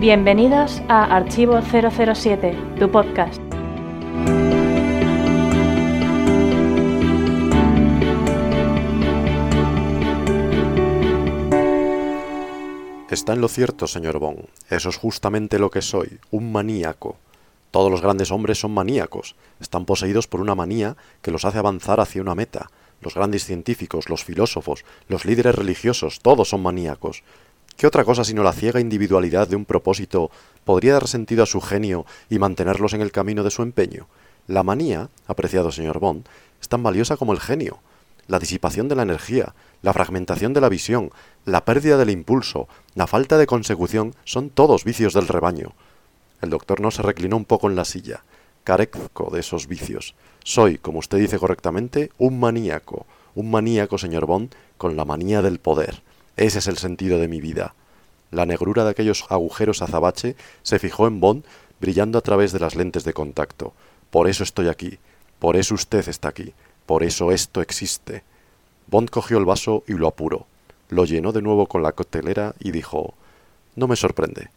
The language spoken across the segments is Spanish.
Bienvenidos a Archivo 007, tu podcast. Está en lo cierto, señor Bond. Eso es justamente lo que soy, un maníaco. Todos los grandes hombres son maníacos. Están poseídos por una manía que los hace avanzar hacia una meta. Los grandes científicos, los filósofos, los líderes religiosos, todos son maníacos. ¿Qué otra cosa sino la ciega individualidad de un propósito podría dar sentido a su genio y mantenerlos en el camino de su empeño? La manía, apreciado señor Bond, es tan valiosa como el genio. La disipación de la energía, la fragmentación de la visión, la pérdida del impulso, la falta de consecución son todos vicios del rebaño. El doctor no se reclinó un poco en la silla. Carezco de esos vicios. Soy, como usted dice correctamente, un maníaco. Un maníaco, señor Bond, con la manía del poder. Ese es el sentido de mi vida. La negrura de aquellos agujeros azabache se fijó en Bond brillando a través de las lentes de contacto. Por eso estoy aquí. Por eso usted está aquí. Por eso esto existe. Bond cogió el vaso y lo apuró. Lo llenó de nuevo con la coctelera y dijo No me sorprende.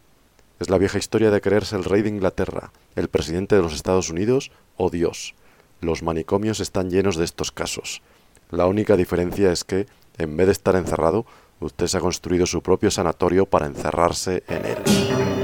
Es la vieja historia de creerse el rey de Inglaterra, el presidente de los Estados Unidos o Dios. Los manicomios están llenos de estos casos. La única diferencia es que, en vez de estar encerrado, Usted se ha construido su propio sanatorio para encerrarse en él.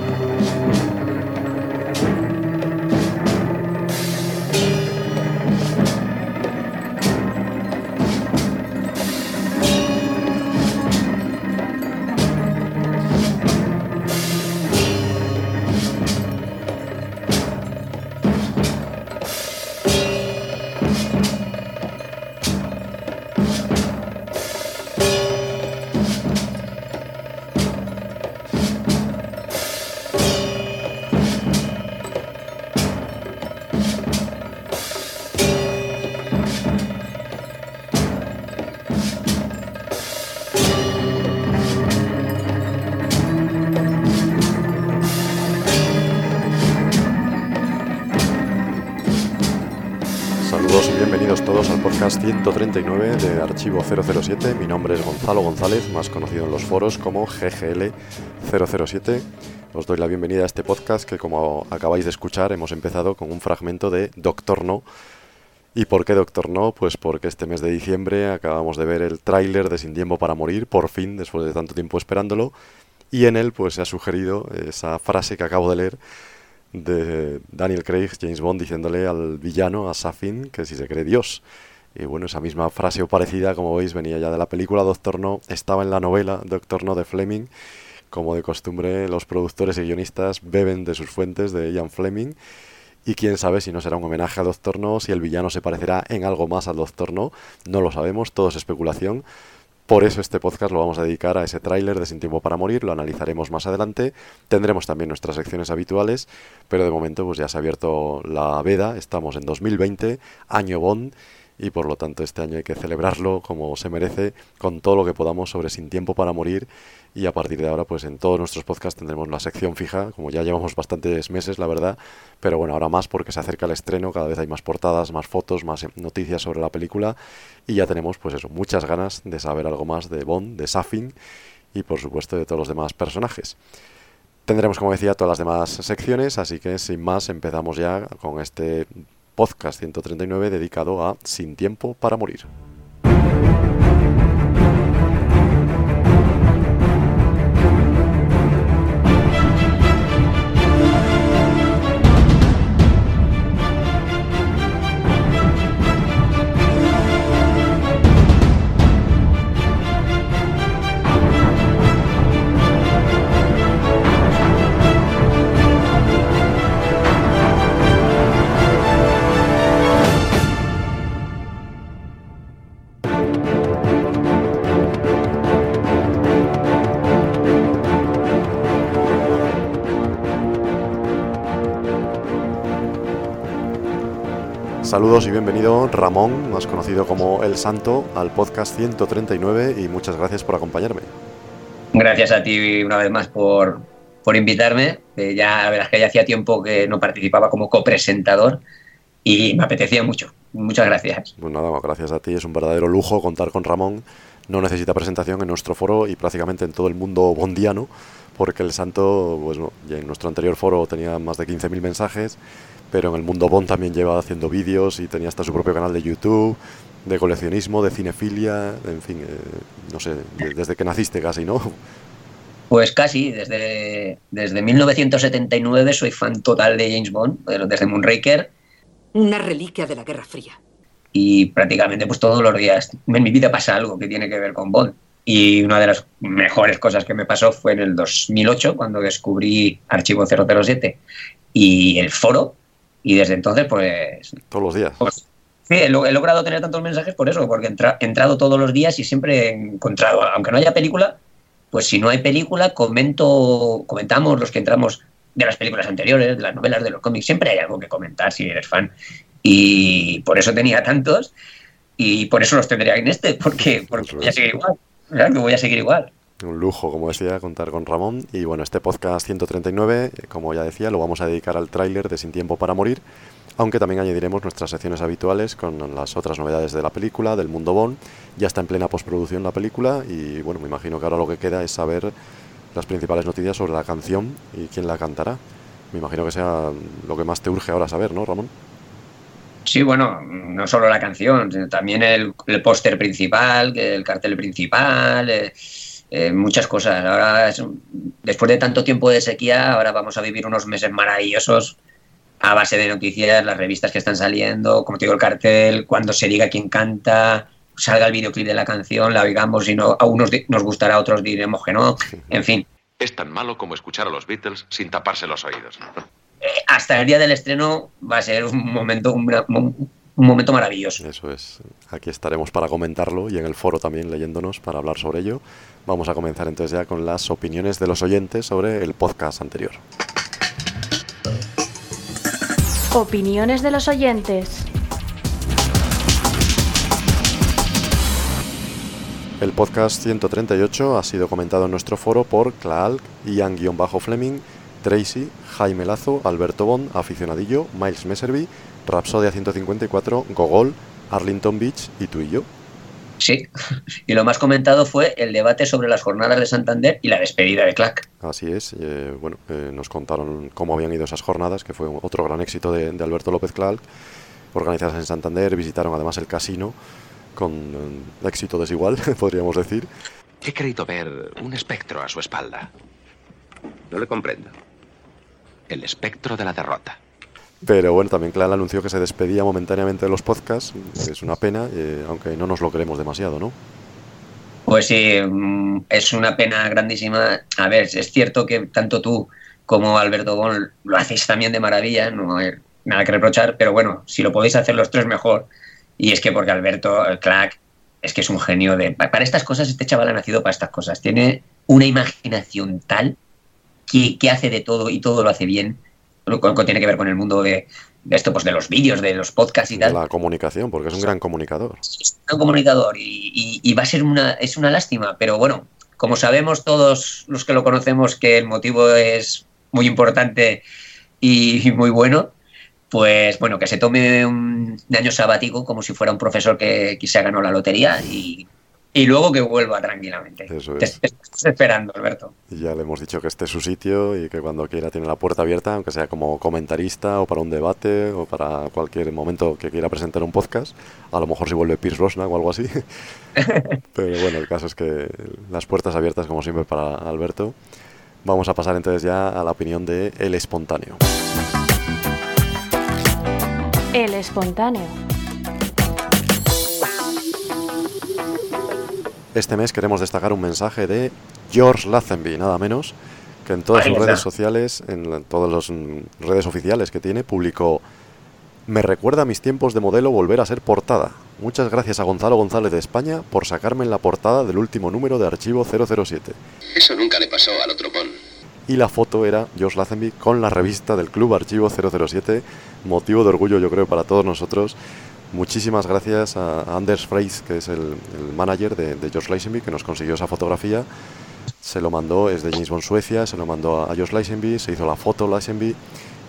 Archivo 007. Mi nombre es Gonzalo González, más conocido en los foros como GGL007. Os doy la bienvenida a este podcast que como acabáis de escuchar hemos empezado con un fragmento de Doctor No. ¿Y por qué Doctor No? Pues porque este mes de diciembre acabamos de ver el tráiler de Sin Tiempo para Morir, por fin, después de tanto tiempo esperándolo. Y en él pues se ha sugerido esa frase que acabo de leer de Daniel Craig, James Bond, diciéndole al villano, a Safin, que si se cree Dios. Y bueno, esa misma frase o parecida, como veis, venía ya de la película Doctor No, estaba en la novela Doctor No de Fleming. Como de costumbre, los productores y guionistas beben de sus fuentes de Ian Fleming. Y quién sabe si no será un homenaje a Doctor No, si el villano se parecerá en algo más al Doctor No. No lo sabemos, todo es especulación. Por eso este podcast lo vamos a dedicar a ese tráiler de Sin Tiempo para Morir, lo analizaremos más adelante. Tendremos también nuestras secciones habituales, pero de momento pues ya se ha abierto la veda, estamos en 2020, año Bond, y por lo tanto este año hay que celebrarlo como se merece, con todo lo que podamos sobre Sin Tiempo para Morir, y a partir de ahora pues en todos nuestros podcasts tendremos la sección fija, como ya llevamos bastantes meses la verdad, pero bueno, ahora más porque se acerca el estreno, cada vez hay más portadas, más fotos, más noticias sobre la película. Y ya tenemos pues eso, muchas ganas de saber algo más de Bond, de Safin y por supuesto de todos los demás personajes. Tendremos, como decía, todas las demás secciones, así que sin más empezamos ya con este podcast 139 dedicado a Sin tiempo para morir. Saludos y bienvenido Ramón, más conocido como El Santo, al podcast 139 y muchas gracias por acompañarme. Gracias a ti una vez más por, por invitarme. Eh, ya la verdad es que ya hacía tiempo que no participaba como copresentador y me apetecía mucho. Muchas gracias. Pues nada, gracias a ti. Es un verdadero lujo contar con Ramón. no necesita presentación en nuestro foro y prácticamente en todo el mundo bondiano, porque el santo, pues en nuestro anterior foro tenía más de 15.000 mensajes, pero en el mundo Bond también lleva haciendo vídeos y tenía hasta su propio canal de YouTube, de coleccionismo, de cinefilia, en fin, eh, no sé, desde que naciste casi, ¿no? Pues casi, desde, desde 1979 soy fan total de James Bond, desde Moonraker. Una reliquia de la Guerra Fría. Y prácticamente pues todos los días en mi vida pasa algo que tiene que ver con Bond. Y una de las mejores cosas que me pasó fue en el 2008, cuando descubrí Archivo 007 y el foro. Y desde entonces, pues... Todos los días. Pues, sí, he, logrado tener tantos mensajes por eso, porque he entrado todos los días y siempre he encontrado, aunque no haya película, pues si no hay película, comento, comentamos los que entramos de las películas anteriores, de las novelas, de los cómics, siempre hay algo que comentar si eres fan. Y por eso tenía tantos y por eso los tendría en este, porque, porque voy a seguir igual. Que voy a seguir igual. Un lujo, como decía, contar con Ramón. Y bueno, este podcast 139, como ya decía, lo vamos a dedicar al tráiler de Sin Tiempo para Morir, aunque también añadiremos nuestras secciones habituales con las otras novedades de la película, del mundo Bond. Ya está en plena postproducción la película y bueno, me imagino que ahora lo que queda es saber las principales noticias sobre la canción y quién la cantará. Me imagino que sea lo que más te urge ahora saber, ¿no, Ramón? Sí, bueno, no solo la canción, sino también el, póster principal, el cartel principal, eh, eh, muchas cosas. Ahora, después de tanto tiempo de sequía, ahora vamos a vivir unos meses maravillosos a base de noticias, las revistas que están saliendo, como te digo, el cartel, cuando se diga quién canta, salga el videoclip de la canción, la oigamos y no, a unos nos gustará, a otros diremos que no, en fin. Es tan malo como escuchar a los Beatles sin taparse los oídos. Eh, hasta el día del estreno va a ser un momento, un, un momento maravilloso. Eso es. Aquí estaremos para comentarlo y en el foro también leyéndonos para hablar sobre ello. Vamos a comenzar entonces ya con las opiniones de los oyentes sobre el podcast anterior. Opiniones de los oyentes. El podcast 138 ha sido comentado en nuestro foro por Claal, Ian-Fleming, Tracy, Jaime Lazo, Alberto Bond, Aficionadillo, Miles Messerby, Rapsodia 154, Gogol, Arlington Beach y tú y yo. Sí, y lo más comentado fue el debate sobre las jornadas de Santander y la despedida de Clack. Así es, eh, bueno, eh, nos contaron cómo habían ido esas jornadas, que fue otro gran éxito de, Alberto López Clark, organizadas en Santander, visitaron además el casino con eh, éxito desigual, podríamos decir. He creído ver un espectro a su espalda. No le comprendo. El espectro de la derrota. Pero bueno, también Clara anunció que se despedía momentáneamente de los podcasts. Es una pena, eh, aunque no nos lo creemos demasiado, ¿no? Pues sí, mm, es una pena grandísima. A ver, es cierto que tanto tú como Alberto Bon lo hacéis también de maravilla, no hay nada que reprochar, pero bueno, si lo podéis hacer los tres mejor. Y es que porque Alberto, el Clack, es que es un genio de... Para estas cosas, este chaval ha nacido para estas cosas. Tiene una imaginación tal que, que hace de todo y todo lo hace bien que tiene que ver con el mundo de, esto, pues de los vídeos, de los podcasts y tal. La comunicación, porque es un gran comunicador. Es un gran comunicador y, va a ser una, es una lástima, pero bueno, como sabemos todos los que lo conocemos que el motivo es muy importante y muy bueno, pues bueno, que se tome un año sabático como si fuera un profesor que, se ganó la lotería y y luego que vuelva tranquilamente. Eso es. Te, estás esperando, Alberto. Y ya le hemos dicho que este es su sitio y que cuando quiera tiene la puerta abierta, aunque sea como comentarista o para un debate o para cualquier momento que quiera presentar un podcast. A lo mejor si vuelve Pierce Brosnan o algo así. Pero bueno, el caso es que las puertas abiertas como siempre para Alberto. Vamos a pasar entonces ya a la opinión de El Espontáneo. El Espontáneo. Este mes queremos destacar un mensaje de George Lazenby, nada menos, que en todas sus redes sociales, en todas las redes oficiales que tiene, publicó Me recuerda a mis tiempos de modelo volver a ser portada. Muchas gracias a Gonzalo González de España por sacarme en la portada del último número de Archivo 007. Eso nunca le pasó al otro pon. Y la foto era George Lazenby con la revista del Club Archivo 007, motivo de orgullo yo creo para todos nosotros Muchísimas gracias a Anders Freis, que es el, manager de, George Lazenby, que nos consiguió esa fotografía. Se lo mandó, es de James Bond Suecia, se lo mandó a, George Lazenby, se hizo la foto Lazenby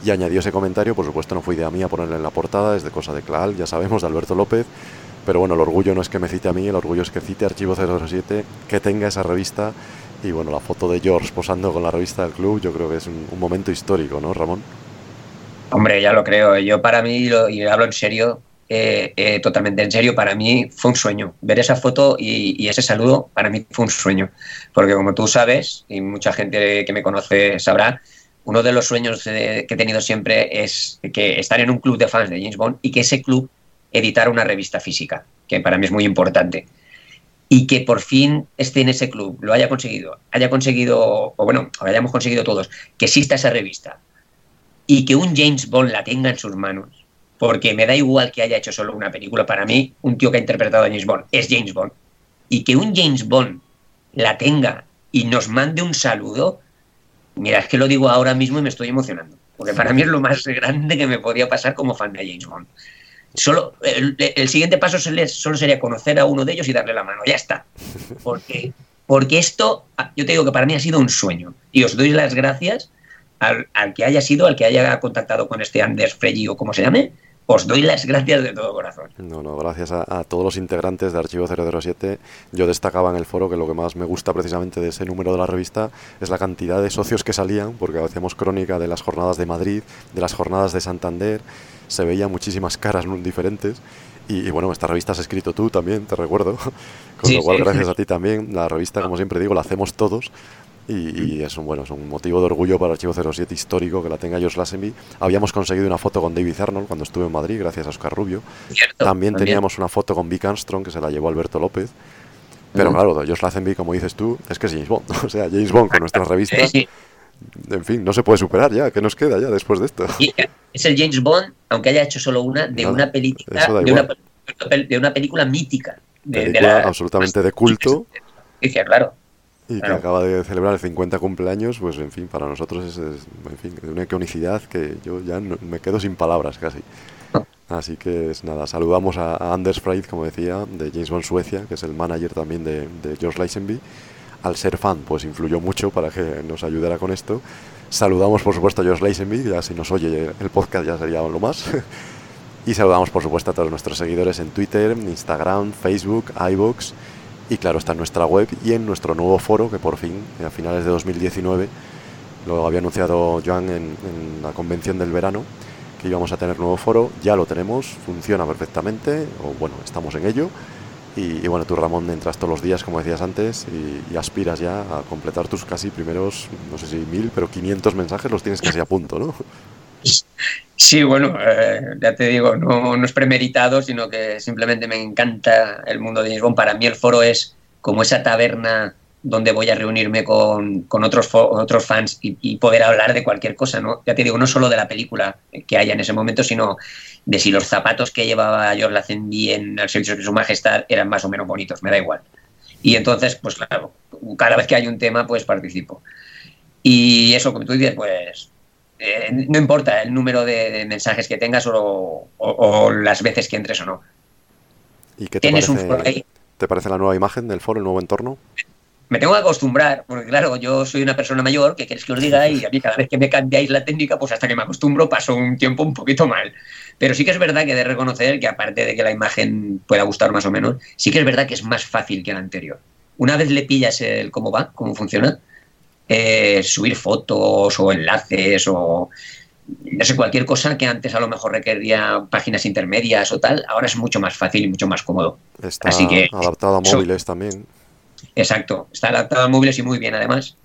y añadió ese comentario. Por supuesto, no fue idea mía ponerle en la portada, es de cosa de Clal, ya sabemos, de Alberto López. Pero bueno, el orgullo no es que me cite a mí, el orgullo es que cite Archivo 007, que tenga esa revista y bueno, la foto de George posando con la revista del club, yo creo que es un, un momento histórico, ¿no, Ramón? Hombre, ya lo creo. Yo para mí, lo, y hablo en serio, eh, eh, totalmente en serio, para mí fue un sueño. Ver esa foto y, y, ese saludo, para mí fue un sueño. Porque como tú sabes, y mucha gente que me conoce sabrá, uno de los sueños que he tenido siempre es que estar en un club de fans de James Bond y que ese club editara una revista física, que para mí es muy importante. Y que por fin esté en ese club, lo haya conseguido, haya conseguido, o bueno, o hayamos conseguido todos, que exista esa revista y que un James Bond la tenga en sus manos, porque me da igual que haya hecho solo una película, para mí un tío que ha interpretado a James Bond es James Bond, y que un James Bond la tenga y nos mande un saludo, mira, es que lo digo ahora mismo y me estoy emocionando, porque para mí es lo más grande que me podía pasar como fan de James Bond. Solo, el, siguiente paso solo sería conocer a uno de ellos y darle la mano, ya está. Porque, porque esto, yo te digo que para mí ha sido un sueño, y os doy las gracias al, al, que haya sido, al que haya contactado con este Anders Fregi o como se llame, os doy las gracias de todo corazón. No, no, gracias a, a, todos los integrantes de Archivo 007. Yo destacaba en el foro que lo que más me gusta precisamente de ese número de la revista es la cantidad de socios que salían, porque hacíamos crónica de las jornadas de Madrid, de las jornadas de Santander, se veían muchísimas caras diferentes. Y, y, bueno, esta revista has escrito tú también, te recuerdo. Con sí, lo cual, sí. gracias a ti también. La revista, como siempre digo, la hacemos todos. Y, y, es un bueno es un motivo de orgullo para Archivo 07 histórico que la tenga Josh Lazenby. Habíamos conseguido una foto con David Arnold cuando estuve en Madrid, gracias a Oscar Rubio. Cierto, también, también, teníamos una foto con Vic Armstrong que se la llevó Alberto López. Pero uh -huh. claro, Josh Lazenby, como dices tú, es que es James Bond. O sea, James Bond con nuestras revistas. En fin, no se puede superar ya. ¿Qué nos queda ya después de esto? Y es el James Bond, aunque haya hecho solo una, de Nada, una película de una, de una, película mítica. De, película de la, absolutamente de culto. Claro. Y que acaba de celebrar el 50 cumpleaños, pues en fin, para nosotros es, es en fin, una iconicidad que yo ya no, me quedo sin palabras casi. Así que es nada, saludamos a, a Anders Freid, como decía, de James Bond Suecia, que es el manager también de, de George Lazenby. Al ser fan, pues influyó mucho para que nos ayudara con esto. Saludamos, por supuesto, a George Lazenby, ya si nos oye el podcast ya sería lo más. y saludamos, por supuesto, a todos nuestros seguidores en Twitter, Instagram, Facebook, iVoox y claro, está en nuestra web y en nuestro nuevo foro que por fin, a finales de 2019, lo había anunciado Joan en, la convención del verano, que íbamos a tener nuevo foro, ya lo tenemos, funciona perfectamente, o bueno, estamos en ello. Y, bueno, tú Ramón entras todos los días, como decías antes, y, y, aspiras ya a completar tus casi primeros, no sé si mil, pero 500 mensajes los tienes casi a punto, ¿no? Sí, bueno, eh, ya te digo, no, no, es premeditado, sino que simplemente me encanta el mundo de Bond. Para mí el foro es como esa taberna donde voy a reunirme con, otros, otros fans y, poder hablar de cualquier cosa, ¿no? Ya te digo, no solo de la película que haya en ese momento, sino de si los zapatos que llevaba George Lazenby en el servicio de su majestad eran más o menos bonitos, me da igual. Y entonces, pues claro, cada vez que hay un tema, pues participo. Y eso, como tú dices, pues eh, no importa el número de, de mensajes que tengas o, o, o, las veces que entres o no. ¿Y qué te ¿Tienes parece, un foro ahí? ¿Te parece la nueva imagen del foro, el nuevo entorno? Me tengo que acostumbrar, porque claro, yo soy una persona mayor, que queréis que os diga? Y a mí cada vez que me cambiáis la técnica, pues hasta que me acostumbro paso un tiempo un poquito mal. Pero sí que es verdad que he de reconocer que aparte de que la imagen pueda gustar más o menos, sí que es verdad que es más fácil que la anterior. Una vez le pillas el cómo va, cómo funciona, eh, subir fotos o enlaces o no sé, cualquier cosa que antes a lo mejor requería páginas intermedias o tal, ahora es mucho más fácil y mucho más cómodo. Está Así que, adaptado a móviles so, también. Exacto, está adaptado a móviles y muy bien además.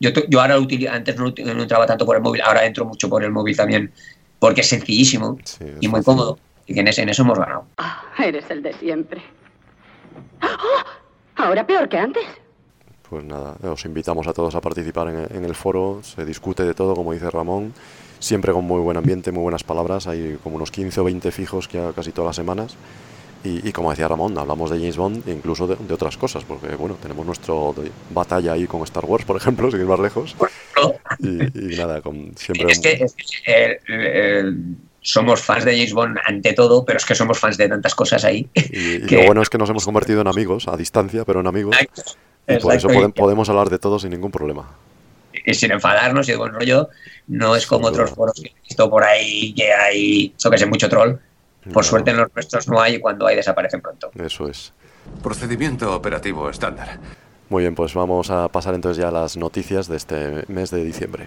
Yo, yo ahora utilizo, antes no, no, entraba tanto por el móvil, ahora entro mucho por el móvil también, porque es sencillísimo sí, es y muy fácil. cómodo. Y que en, ese, en eso hemos ganado. Oh, eres el de siempre. Oh, ahora peor que antes pues nada, os invitamos a todos a participar en, en, el foro, se discute de todo, como dice Ramón, siempre con muy buen ambiente, muy buenas palabras, hay como unos 15 o 20 fijos que casi todas las semanas. Y, y, como decía Ramón, hablamos de James Bond e incluso de, de, otras cosas, porque bueno, tenemos nuestro batalla ahí con Star Wars, por ejemplo, sin ir más lejos. Y, y nada, con, siempre... Es que, es que eh, eh, somos fans de James Bond ante todo, pero es que somos fans de tantas cosas ahí. Y, que... lo bueno es que nos hemos convertido en amigos, a distancia, pero en amigos. Exacto. Y por eso podemos, podemos hablar de todo sin ningún problema. Y sin enfadarnos y de buen rollo, no es como otros foros que he visto por ahí que hay, yo que sé, mucho troll. Por suerte en los nuestros no hay y cuando hay desaparecen pronto. Eso es. Procedimiento operativo estándar. Muy bien, pues vamos a pasar entonces ya a las noticias de este mes de diciembre.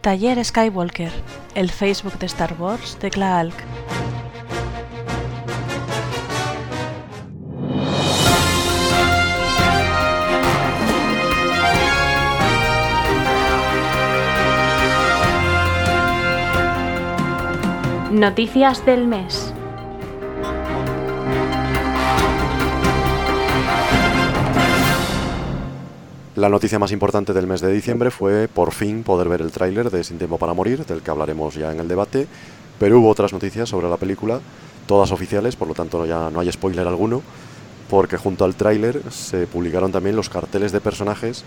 Taller Skywalker, el Facebook de Star Wars de Klaalk. Noticias del mes. La noticia más importante del mes de diciembre fue por fin poder ver el tráiler de Sin Tiempo para Morir, del que hablaremos ya en el debate, pero hubo otras noticias sobre la película, todas oficiales, por lo tanto ya no hay spoiler alguno, porque junto al tráiler se publicaron también los carteles de personajes,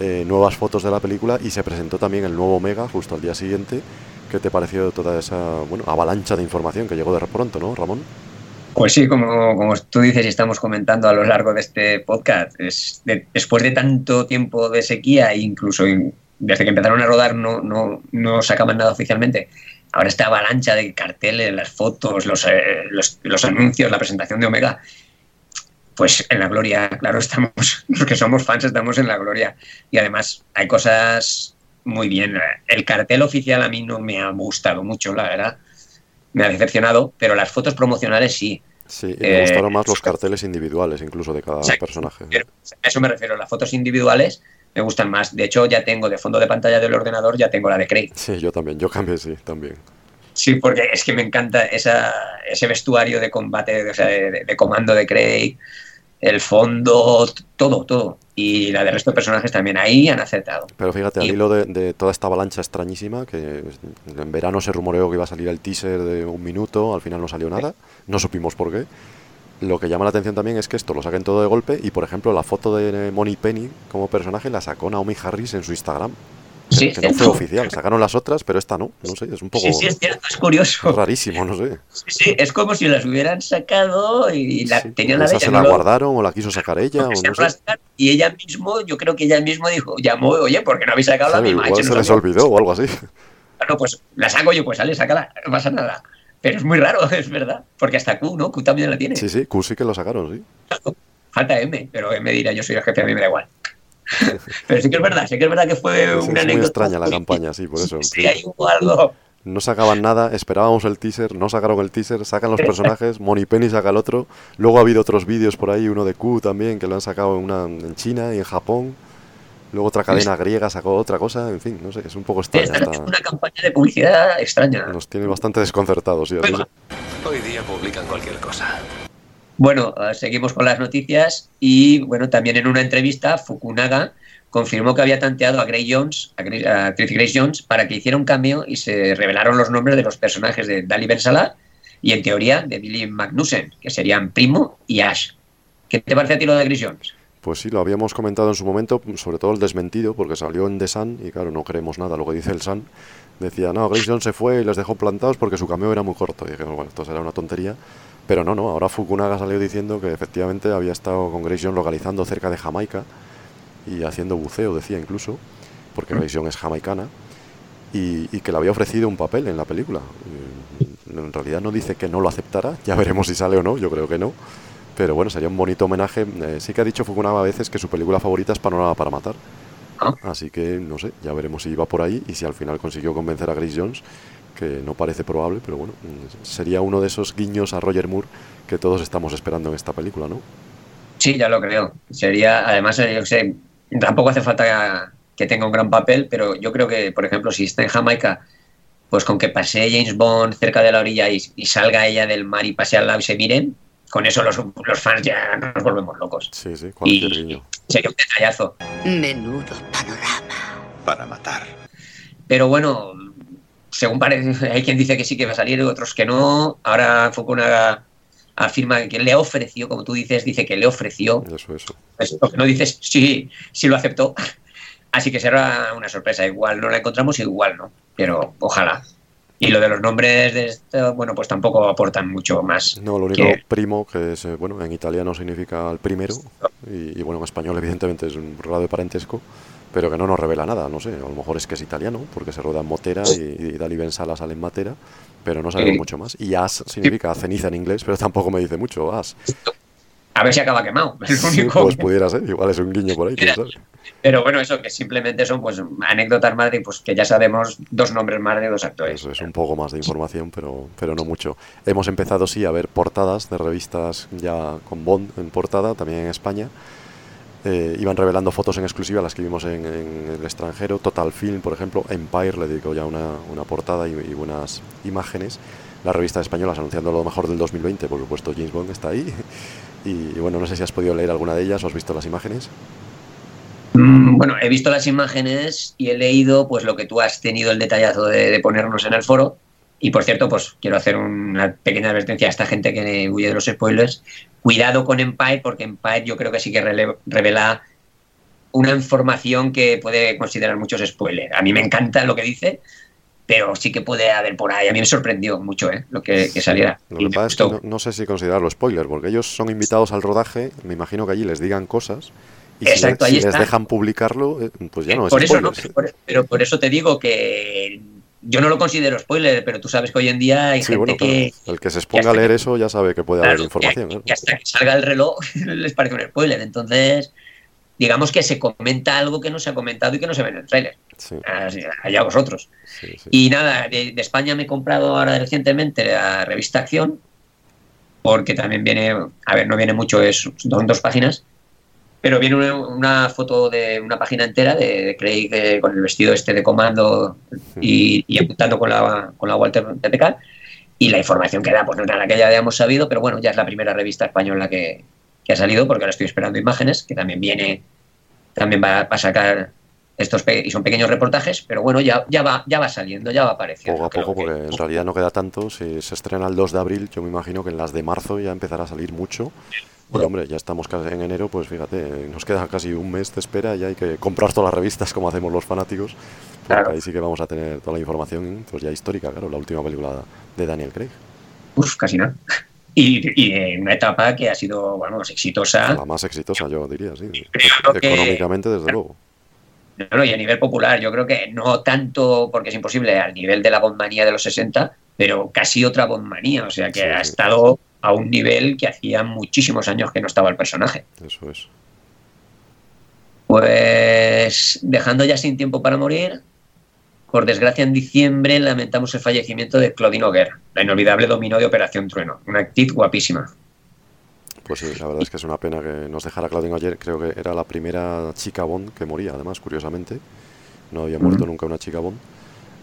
eh, nuevas fotos de la película y se presentó también el nuevo Mega justo al día siguiente. ¿Qué te pareció toda esa bueno, avalancha de información que llegó de pronto, no, Ramón? Pues sí, como, como tú dices y estamos comentando a lo largo de este podcast, es de- después de tanto tiempo de sequía, incluso in- desde que empezaron a rodar no, no, no sacaban nada oficialmente, ahora esta avalancha de carteles, las fotos, los, eh, los, los anuncios, la presentación de Omega, pues en la gloria, claro, estamos, los que somos fans estamos en la gloria. Y además hay cosas muy bien. El cartel oficial a mí no me ha gustado mucho, la verdad. Me ha decepcionado, pero las fotos promocionales sí. Sí, y me Eh, gustaron más los carteles individuales, incluso de cada personaje. Pero a eso me refiero, las fotos individuales me gustan más. De hecho, ya tengo de fondo de pantalla del ordenador, ya tengo la de Craig. Sí, yo también, yo cambié, sí, también. Sí, porque es que me encanta esa, ese vestuario de combate, o sea, de, de comando de Craig, el fondo, todo, todo. Y la del resto de personajes también ahí han acertado. Pero fíjate, al Y- hilo de, de toda esta avalancha extrañísima, que en verano se rumoreó que iba a salir el teaser de un minuto, al final no salió nada, no supimos por qué. Lo que llama la atención también es que esto lo saquen todo de golpe y, por ejemplo, la foto de Money Penny como personaje la sacó Naomi Harris en su Instagram. Sí, que no fue oficial, sacaron las otras, pero esta no, no sé, es un poco Sí, sí, es cierto, es curioso. rarísimo, no sé. Sí, sí, es como si las hubieran sacado y la, Sí, tenían la de ella. se no la lo- guardaron o la quiso sacar ella, o no sé. y ella mismo, yo creo que ella mismo dijo, llamó, oye, ¿por qué no habéis sacado la misma? igual se les olvidó o algo así. Bueno, pues la saco yo, pues sale, sácala, no pasa nada. Pero es muy raro, es verdad. Porque hasta Q, ¿no? Q también la tiene. Sí, sí, Q sí que lo sacaron, sí. Falta M, pero M dirá, yo soy el jefe, a mí me da igual. pero sí que es verdad, sí que es verdad que fue Sí, una es muy extraña la campaña, sí, por eso. Sí, algo. No sacaban nada, esperábamos el teaser, no sacaron el teaser, sacan los personajes, Money Penny saca el otro. Luego ha habido otros vídeos por ahí, uno de Q también, que lo han sacado en, una, en China y en Japón. Luego otra cadena griega sacó otra cosa, en fin, no sé, es un poco extraña. Haciendo una campaña de publicidad extraña. Nos tiene bastante desconcertados, sí, así. Hoy día publican cualquier cosa. Bueno, eh, seguimos con las noticias y bueno, también en una entrevista Fukunaga confirmó que había tanteado a Grace Jones, a, Grace- a Grace Jones, para que hiciera un cambio y se revelaron los nombres de los personajes de Dali Ben Salah y en teoría de Billy Magnussen, que serían Primo y Ash. ¿Qué te parece a ti lo de Grace Jones? Pues sí, lo habíamos comentado en su momento, sobre todo el desmentido, porque salió en The Sun y claro, no creemos nada lo que dice el Sun. Decía, no, Grace Jones se fue y les dejó plantados porque su cameo era muy corto. Y dije, bueno, esto será una tontería. Pero no, no, ahora Fukunaga salió diciendo que efectivamente había estado con Grace Jones localizando cerca de Jamaica y haciendo buceo, decía incluso, porque Grace Jones es jamaicana, y, y que le había ofrecido un papel en la película. Y, En realidad no dice que no lo aceptara, ya veremos si sale o no, yo creo que no. Pero bueno, sería un bonito homenaje. Eh, sí que ha dicho Fukunaga a veces que su película favorita es Panorama para Matar. Ah. Así que no sé, ya veremos si va por ahí y si al final consiguió convencer a Grace Jones, que no parece probable, pero bueno, mm, sería uno de esos guiños a Roger Moore que todos estamos esperando en esta película, ¿no? Sí, ya lo creo. Sería, además, eh, yo sé, tampoco hace falta que tenga un gran papel, pero yo creo que, por ejemplo, si está en Jamaica, pues con que pase James Bond cerca de la orilla y, y salga ella del mar y pase al lado y se miren, con eso los, los fans ya nos volvemos locos. Sí, sí, cualquier Y guiño. sería un detallazo. Menudo panorama. Para matar. Pero bueno, según parece, hay quien dice que sí que va a salir, otros que no. Ahora una afirma que le ofreció, como tú dices, dice que le ofreció. Eso, eso. Pues no dices sí, sí lo aceptó. Así que será una sorpresa. Igual no la encontramos, igual no. Pero ojalá. Y lo de los nombres de esto, bueno, pues tampoco aportan mucho más. No, lo único primo, que es, eh, bueno, en italiano significa el primero, y, bueno, en español evidentemente es un grado de parentesco, pero que no nos revela nada, no sé, a lo mejor es que es italiano, porque se rueda en Motera y, y Dali Bensala sale en Matera, pero no sabe mucho más. Y as significa ceniza en inglés, pero tampoco me dice mucho, as. A ver si acaba quemado. Pues pudiera ser, igual es un guiño por ahí, quién sabe. Pero bueno, eso que simplemente son pues anécdotas más de pues que ya sabemos dos nombres más de dos actores. Eso es un poco más de información, pero, pero no mucho. Hemos empezado sí a ver portadas de revistas ya con Bond en portada, también en España. Eh, iban revelando fotos en exclusiva, las que vimos en, el extranjero. Total Film, por ejemplo, Empire le dedicó ya una, una portada y, y, buenas imágenes. La revista española anunciando lo mejor del 2020, por supuesto James Bond está ahí. Y, y bueno, no sé si has podido leer alguna de ellas o has visto las imágenes. Mm, bueno, he visto las imágenes y he leído pues lo que tú has tenido el detallazo de, ponernos en el foro. Y por cierto, pues quiero hacer una pequeña advertencia a esta gente que huye de los spoilers. Cuidado con Empire, porque Empire yo creo que sí que revela una información que puede considerar muchos spoilers. A mí me encanta lo que dice, pero sí que puede haber por ahí. A mí me sorprendió mucho ¿eh? lo que, saliera. no, sé si considerarlo spoiler, porque ellos son invitados al rodaje, me imagino que allí les digan cosas y Exacto, si, ahí les dejan publicarlo, eh, pues ya no es por eso no, pero por eso te digo que yo no lo considero spoiler, pero tú sabes que hoy en día hay gente que... El que se exponga a leer eso ya sabe que puede haber información. Que, hasta que salga el reloj les parece un spoiler. Entonces, digamos que se comenta algo que no se ha comentado y que no se ve en el trailer. Allá vosotros. y nada, de, España me he comprado ahora recientemente la revista Acción, porque también viene, a ver, no viene mucho, es, son dos páginas, pero viene una, foto de una página entera de, Craig eh, con el vestido este de comando y, y apuntando con la, con la Walter TPK. Y la información que da, pues no es nada que ya hayamos sabido, pero bueno, ya es la primera revista española que, que ha salido, porque ahora estoy esperando imágenes, que también viene, también va, a sacar estos y son pequeños reportajes, pero bueno, ya, ya, va, ya va saliendo, ya va apareciendo. Poco a poco, porque en realidad no queda tanto. Si se estrena el 2 de abril, yo me imagino que en las de marzo ya empezará a salir mucho. Bueno, hombre, ya estamos casi en enero, pues fíjate, nos queda casi un mes de espera y hay que comprar todas las revistas como hacemos los fanáticos. Porque ahí sí que vamos a tener toda la información pues ya histórica, claro, la última película de Daniel Craig. Uf, casi nada. Y, en una etapa que ha sido, bueno, exitosa. La más exitosa, yo diría, sí. Económicamente, desde luego. No, y a nivel popular, yo creo que no tanto, porque es imposible, al nivel de la bondmanía de los 60, pero casi otra bondmanía, o sea que ha estado a un nivel que hacía muchísimos años que no estaba el personaje. Eso es. Pues dejando ya sin tiempo para morir, por desgracia en diciembre lamentamos el fallecimiento de Claudine Auger, la inolvidable dominó de Operación Trueno, una actriz guapísima. Pues sí, la verdad es que es una pena que nos dejara Claudine Auger, creo que era la primera chica Bond que moría, además, curiosamente. No había muerto nunca una chica Bond,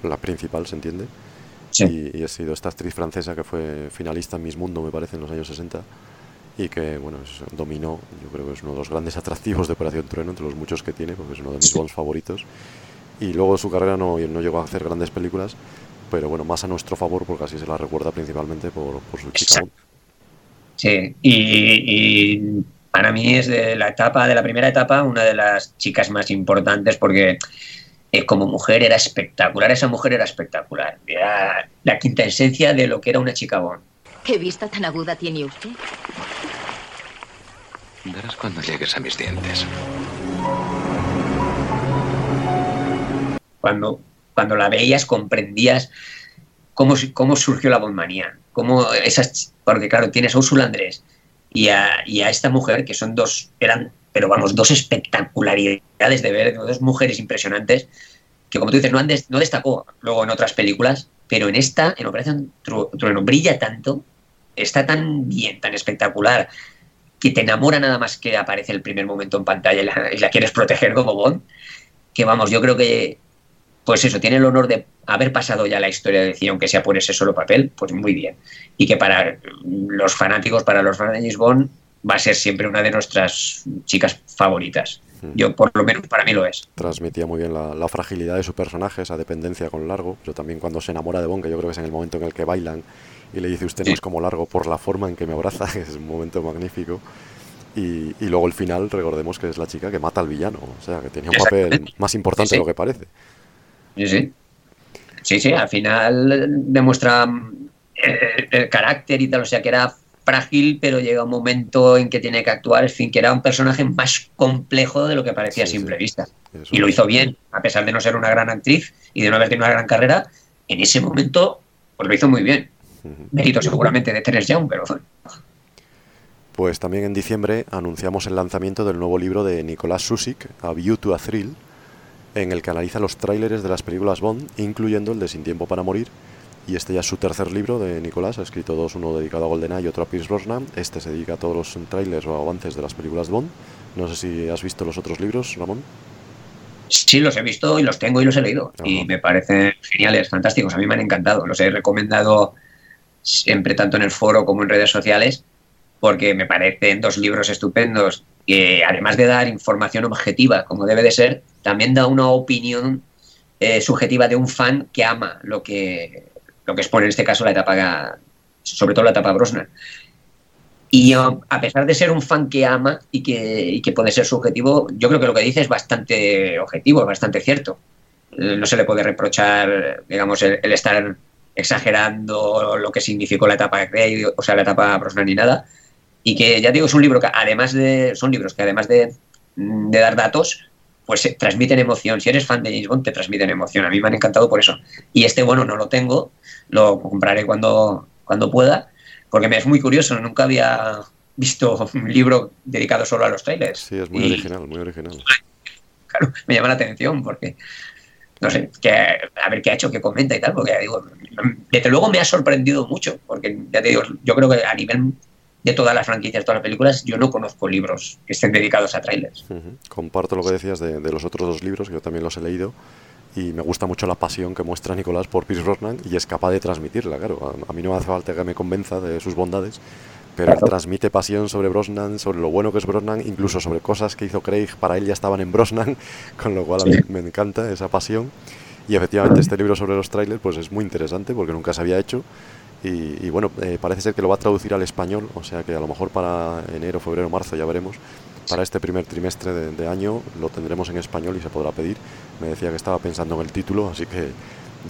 la principal, se entiende. Y, ha sido esta actriz francesa que fue finalista en Miss Mundo, me parece, en los años 60 y que bueno dominó, yo creo que es uno de los grandes atractivos de Operación Trueno, entre los muchos que tiene, porque es uno de mis Bonds favoritos. Y luego su carrera no, no llegó a hacer grandes películas, pero bueno, más a nuestro favor, porque así se la recuerda principalmente por, su chica. Sí, y, y, para mí es de la etapa, de la primera etapa, una de las chicas más importantes, porque eh, como mujer era espectacular, esa mujer era espectacular. Era la quinta esencia de lo que era una chica Bond. ¿Qué vista tan aguda tiene usted? Verás cuando llegues a mis dientes. Cuando, cuando la veías comprendías cómo, cómo surgió la Bondmanía. Cómo esas, porque claro, tienes a Ursula Andrés y a, y a esta mujer, que son dos, eran pero vamos, dos espectacularidades de ver, dos mujeres impresionantes, que como tú dices, no, no destacó luego en otras películas, pero en esta, en Operación Trueno, brilla tanto, está tan bien, tan espectacular, que te enamora nada más que aparece el primer momento en pantalla y la, quieres proteger como Bond, que vamos, yo creo que, pues eso, tiene el honor de haber pasado ya la historia de decir, aunque sea por ese solo papel, pues muy bien. Y que para los fanáticos, para los fans de James Bond, va a ser siempre una de nuestras chicas favoritas. Yo, por lo menos, para mí lo es. Transmitía muy bien la, la, fragilidad de su personaje, esa dependencia con Largo, pero también cuando se enamora de Bond, que yo creo que es en el momento en el que bailan y le dice usted no es como Largo por la forma en que me abraza, que es un momento magnífico. Y, y, luego el final, recordemos que es la chica que mata al villano, o sea, que tenía un papel más importante sí, sí. de lo que parece. Sí, sí. Sí, sí, al final demuestra el, el, carácter y tal, o sea, que era frágil, pero llega un momento en que tiene que actuar, en fin, que era un personaje más complejo de lo que parecía sí, a simple sí. vista. Eso y lo hizo bien, a pesar de no ser una gran actriz y de no haber tenido una gran carrera, en ese momento, pues lo hizo muy bien. Mérito seguramente de Terence Young, pero pues también en diciembre anunciamos el lanzamiento del nuevo libro de Nicolás Susik, A View to a Thrill, en el que analiza los tráileres de las películas Bond, incluyendo el de Sin Tiempo para Morir. Y este ya es su tercer libro de Nicolás, ha escrito dos, uno dedicado a GoldenEye y otro a Pierce Brosnan. Este se dedica a todos los trailers o avances de las películas Bond. No sé si has visto los otros libros, Ramón. Sí, los he visto y los tengo y los he leído. Ajá. Y me parecen geniales, fantásticos. A mí me han encantado. Los he recomendado siempre tanto en el foro como en redes sociales porque me parecen dos libros estupendos que además de dar información objetiva como debe de ser, también da una opinión eh, subjetiva de un fan que ama lo que, lo que expone en este caso la etapa, sobre todo la etapa Brosnan. Y a pesar de ser un fan que ama y que, y que puede ser subjetivo, yo creo que lo que dice es bastante objetivo, es bastante cierto. No se le puede reprochar, digamos, el, el estar exagerando lo que significó la etapa Grey, o sea, la etapa Brosnan ni nada, y que ya digo, es un libro que además de, son libros que además de, de dar datos, pues eh, transmiten emoción. Si eres fan de James Bond, te transmiten emoción. A mí me han encantado por eso. Y este, bueno, no lo tengo, lo compraré cuando, cuando pueda, porque me es muy curioso, nunca había visto un libro dedicado solo a los trailers. Sí, es muy y, original, muy original. Claro, me llama la atención porque, no sé, que, a ver qué ha hecho, qué comenta y tal, porque ya digo, desde luego me ha sorprendido mucho, porque ya te digo, yo creo que a nivel de todas las franquicias, todas las películas, yo no conozco libros que estén dedicados a trailers. Uh -huh. Comparto lo que decías de, de, los otros dos libros, que yo también los he leído, y me gusta mucho la pasión que muestra Nicolás por Pierce Brosnan y es capaz de transmitirla, claro. A, a mí no me hace falta que me convenza de sus bondades, pero claro. él transmite pasión sobre Brosnan, sobre lo bueno que es Brosnan, incluso sobre cosas que hizo Craig, para él ya estaban en Brosnan, con lo cual a mí me encanta esa pasión. Y efectivamente este libro sobre los trailers pues es muy interesante porque nunca se había hecho y, bueno, eh, parece ser que lo va a traducir al español, o sea que a lo mejor para enero, febrero, marzo ya veremos. Para este primer trimestre de, de, año lo tendremos en español y se podrá pedir. Me decía que estaba pensando en el título, así que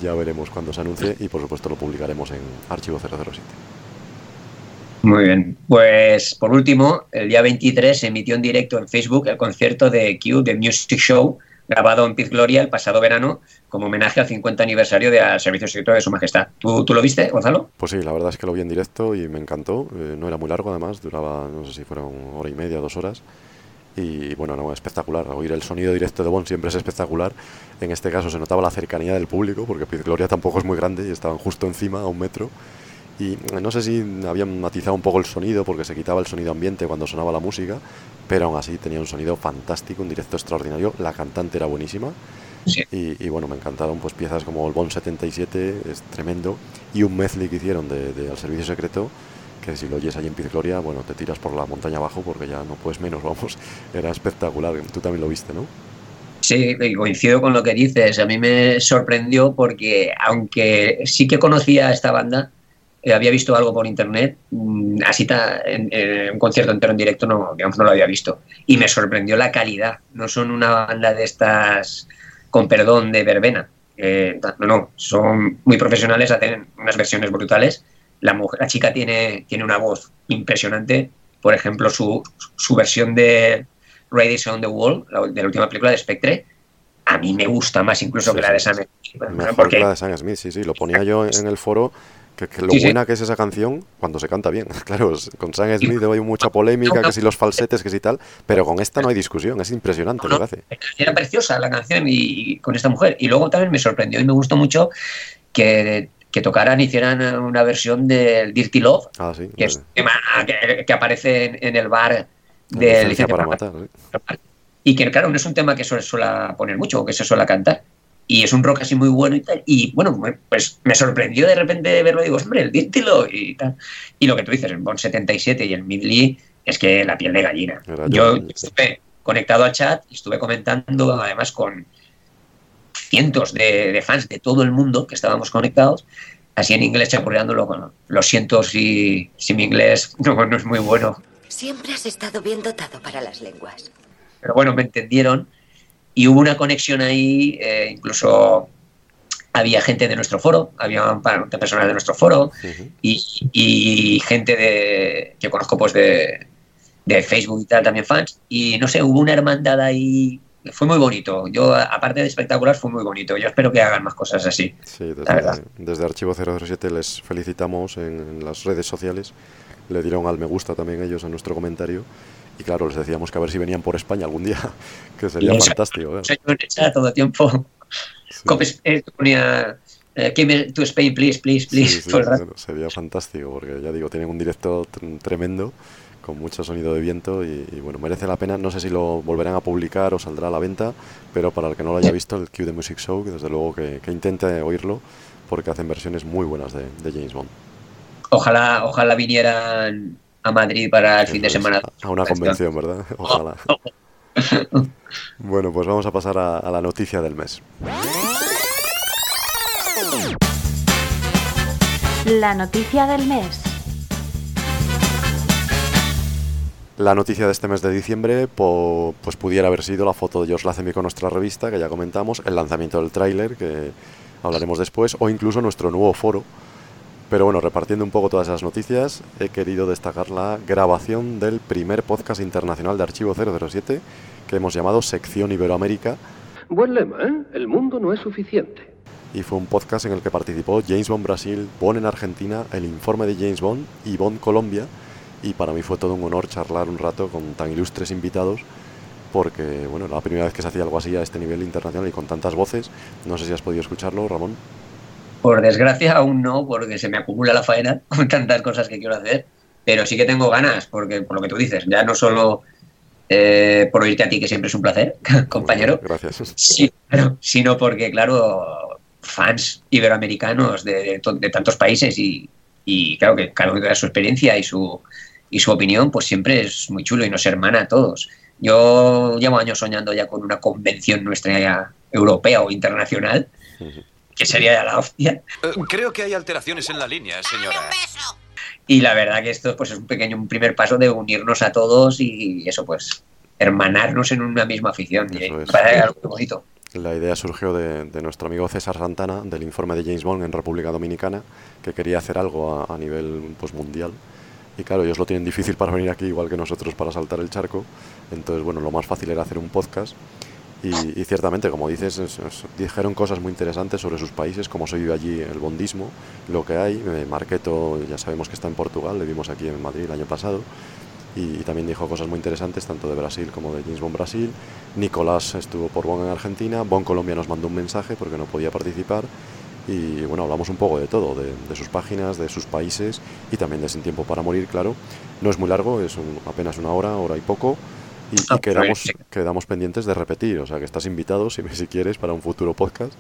ya veremos cuando se anuncie y por supuesto lo publicaremos en Archivo 007. Muy bien, pues por último, el día 23 se emitió en directo en Facebook el concierto de Q, The Music Show, grabado en Piz Gloria el pasado verano como homenaje al 50 aniversario del Servicio Secreto de Su Majestad. ¿Tú, ¿Tú, lo viste, Gonzalo? Pues sí, la verdad es que lo vi en directo y me encantó. Eh, no era muy largo además, duraba, no sé si fueron hora y media, dos horas. Y bueno, no, espectacular. Oír el sonido directo de Bond siempre es espectacular. En este caso se notaba la cercanía del público, porque Piz Gloria tampoco es muy grande y estaban justo encima, a un metro. Y no sé si habían matizado un poco el sonido porque se quitaba el sonido ambiente cuando sonaba la música, pero aún así tenía un sonido fantástico, un directo extraordinario. La cantante era buenísima. Sí. Y, y, bueno, me encantaron pues piezas como el Bond 77, es tremendo, y un medley que hicieron de, de, Al Servicio Secreto, que si lo oyes allí en Piz Gloria, bueno, te tiras por la montaña abajo porque ya no puedes menos, vamos, era espectacular. Tú también lo viste, ¿no? Sí, coincido con lo que dices. A mí me sorprendió porque, aunque sí que conocía a esta banda, eh, había visto algo por internet, mmm, así ta, en, en, un concierto entero en directo no, digamos, no lo había visto. Y me sorprendió la calidad. No son una banda de estas, con perdón, de verbena. Eh, no, no, son muy profesionales, hacen unas versiones brutales. La, mujer, la chica tiene, tiene una voz impresionante. Por ejemplo, su, su versión de Raiders on the Wall, la, de la última película de Spectre, a mí me gusta más incluso sí, que la de Sam Smith. Mejor porque... que la de Sam Smith, sí, sí, lo ponía yo en el foro que, que lo sí, buena sí. que es esa canción cuando se canta bien. Claro, con Sam Smith hay mucha polémica, que si los falsetes, que si tal, pero con esta no hay discusión, es impresionante no, no, lo que hace. Era preciosa la canción y, y, con esta mujer. Y luego también me sorprendió y me gustó mucho que, que tocaran, hicieran una versión del Dirty Love, ah, sí, que, es tema que, que, aparece en, en, el bar de Licencia para, para matar. Y que, claro, no es un tema que se suele poner mucho o que se suele cantar y es un rock así muy bueno y tal. Y bueno, pues me sorprendió de repente verlo y digo, hombre, el dírtilo y tal. Y lo que tú dices, el Bond 77 y el Midley, es que la piel de gallina. Yo, yo estuve, conectado al chat y estuve comentando además con cientos de, fans de todo el mundo que estábamos conectados, así en inglés chapurreándolo. Bueno, lo siento si, si mi inglés no, no es muy bueno. Siempre has estado bien dotado para las lenguas. Pero bueno, me entendieron y hubo una conexión ahí, eh, incluso había gente de nuestro foro, había personas de nuestro foro y, gente de, que conozco pues de, de, Facebook y tal, también fans. Y no sé, hubo una hermandad ahí, fue muy bonito. Yo, aparte de espectacular, fue muy bonito. Yo espero que hagan más cosas así. Sí, desde, desde Archivo 007 les felicitamos en, las redes sociales. Le dieron al me gusta también ellos en nuestro comentario. Y claro, les decíamos que a ver si venían por España algún día, que sería fantástico. ¿eh? todo tiempo eh, ponía eh, to Spain, please, please, please. sería fantástico porque ya digo, tienen un directo tremendo con mucho sonido de viento y, bueno, merece la pena. No sé si lo volverán a publicar o saldrá a la venta, pero para el que no lo haya visto, el Q de Music Show, que desde luego que, intente oírlo porque hacen versiones muy buenas de, James Bond. Ojalá, ojalá vinieran a Madrid para el fin de semana. A una convención, ¿verdad? Ojalá. bueno, pues vamos a pasar a, la noticia del mes. La noticia del mes. La noticia de este mes de diciembre pues pudiera haber sido la foto de George Lazenby con nuestra revista, que ya comentamos, el lanzamiento del tráiler, que hablaremos después, o incluso nuestro nuevo foro. Pero bueno, repartiendo un poco todas esas noticias, he querido destacar la grabación del primer podcast internacional de Archivo 007, que hemos llamado Sección Iberoamérica. Buen lema, ¿eh? El mundo no es suficiente. Y fue un podcast en el que participó James Bond Brasil, Bond en Argentina, el informe de James Bond y Bond Colombia. Y para mí fue todo un honor charlar un rato con tan ilustres invitados porque, bueno, la primera vez que se hacía algo así a este nivel internacional y con tantas voces. No sé si has podido escucharlo, Ramón. Por desgracia aún no, porque se me acumula la faena con tantas cosas que quiero hacer, pero sí que tengo ganas, porque por lo que tú dices, ya no solo eh, por oírte a ti, que siempre es un placer, compañero. Gracias. Sí, sino porque, claro, fans iberoamericanos de, tantos países y, claro que cada uno da su experiencia y su, y su opinión, pues siempre es muy chulo y nos hermana a todos. Yo llevo años soñando ya con una convención nuestra europea o internacional, que sería ya la hostia. Eh, creo que hay alteraciones en la línea, señora. Y la verdad que esto pues, es un pequeño un primer paso de unirnos a todos y eso, pues, hermanarnos en una misma afición. para algo bonito. La idea surgió de, nuestro amigo César Santana, del informe de James Bond en República Dominicana, que quería hacer algo a, nivel pues, mundial. Y claro, ellos lo tienen difícil para venir aquí, igual que nosotros para saltar el charco. Entonces, bueno, lo más fácil era hacer un podcast. Y, ciertamente, como dices, dijeron cosas muy interesantes sobre sus países, cómo se vive allí el bondismo, lo que hay. Marqueto, ya sabemos que está en Portugal, le vimos aquí en Madrid el año pasado. Y, también dijo cosas muy interesantes, tanto de Brasil como de James Bond Brasil. Nicolás estuvo por Bon en Argentina. Bon Colombia nos mandó un mensaje porque no podía participar. Y bueno, hablamos un poco de todo, de, sus páginas, de sus países y también de Sin Tiempo para Morir, claro. No es muy largo, es apenas una hora, hora y poco y, ah, quedamos, pendientes de repetir, o sea que estás invitado si, si quieres para un futuro podcast.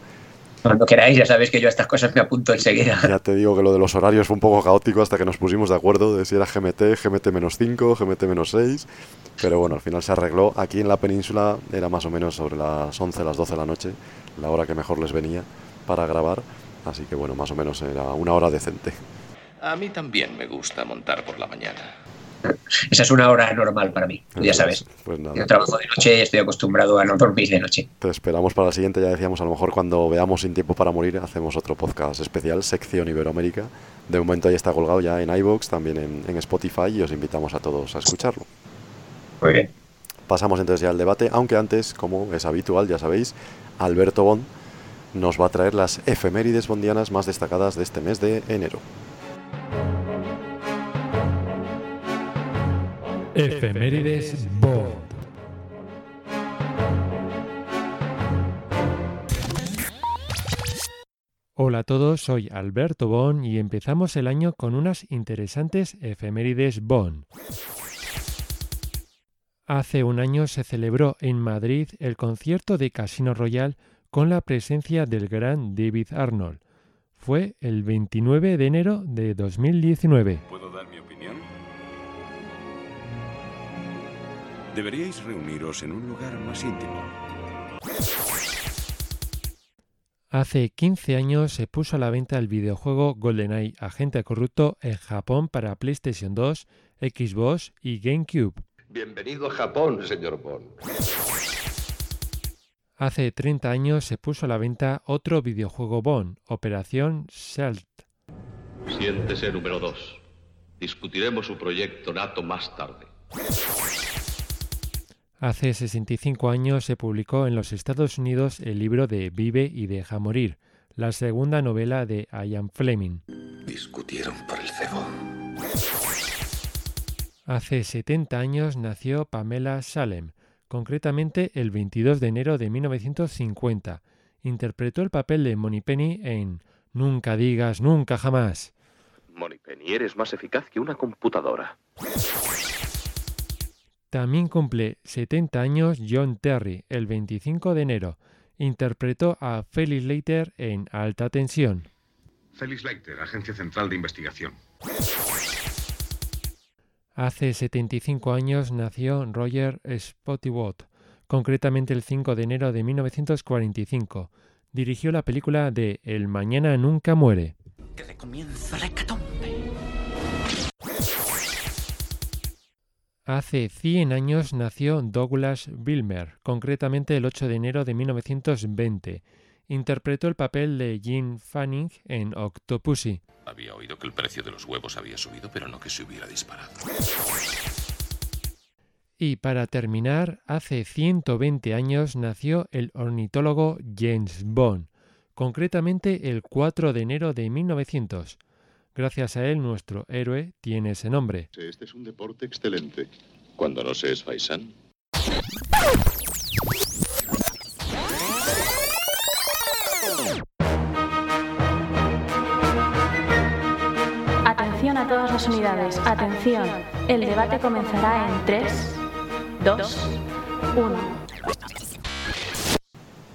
Cuando queráis, ya sabéis que yo a estas cosas me apunto enseguida. Ya te digo que lo de los horarios fue un poco caótico hasta que nos pusimos de acuerdo de si era GMT, GMT-5, GMT-6. Pero bueno, al final se arregló. Aquí en la península era más o menos sobre las 11, las 12 de la noche, la hora que mejor les venía para grabar. Así que bueno, más o menos era una hora decente. A mí también me gusta montar por la mañana. Esa es una hora normal para mí, ya sabes. Pues Yo trabajo de noche y estoy acostumbrado a no dormir de noche. Te esperamos para la siguiente, ya decíamos, a lo mejor cuando veamos Sin Tiempo para Morir hacemos otro podcast especial, sección Iberoamérica. De momento ahí está colgado ya en iVoox, también en, Spotify y os invitamos a todos a escucharlo. Muy bien. Pasamos entonces ya al debate, aunque antes, como es habitual, ya sabéis, Alberto Bond nos va a traer las efemérides bondianas más destacadas de este mes de enero. Efemérides Bond. Hola a todos, soy Alberto Bond y empezamos el año con unas interesantes efemérides Bond. Hace un año se celebró en Madrid el concierto de Casino Royal con la presencia del gran David Arnold. Fue el 29 de enero de 2019. ¿Puedo dar mi opinión? Deberíais reuniros en un lugar más íntimo. Hace 15 años se puso a la venta el videojuego GoldenEye Agente Corrupto en Japón para PlayStation 2, Xbox y GameCube. Bienvenido a Japón, señor Bond. Hace 30 años se puso a la venta otro videojuego Bond, Operación Stealth. Siéntese número 2. Discutiremos su proyecto NATO más tarde. Hace 65 años se publicó en los Estados Unidos el libro de Vive y deja morir, la segunda novela de Ian Fleming. Discutieron por el cebo. Hace 70 años nació Pamela Salem, concretamente el 22 de enero de 1950. Interpretó el papel de Penny en Nunca digas nunca jamás. Penny, eres más eficaz que una computadora. También cumple 70 años John Terry, el 25 de enero. Interpretó a Felix Leiter en Alta Tensión. Felix Leiter, Agencia Central de Investigación. Hace 75 años nació Roger Spottiswoode, concretamente el 5 de enero de 1945. Dirigió la película de El mañana nunca muere. Que comienza la hecatombe. Hace 100 años nació Douglas Wilmer, concretamente el 8 de enero de 1920. Interpretó el papel de Jean Fanning en Octopussy. Había oído que el precio de los huevos había subido, pero no que se hubiera disparado. Y para terminar, hace 120 años nació el ornitólogo James Bond, concretamente el 4 de enero de 1900. Gracias a él, nuestro héroe tiene ese nombre. Este es un deporte excelente. Cuando no se es faisán. Atención a todas las unidades. Atención. El debate comenzará en 3, 2, 1.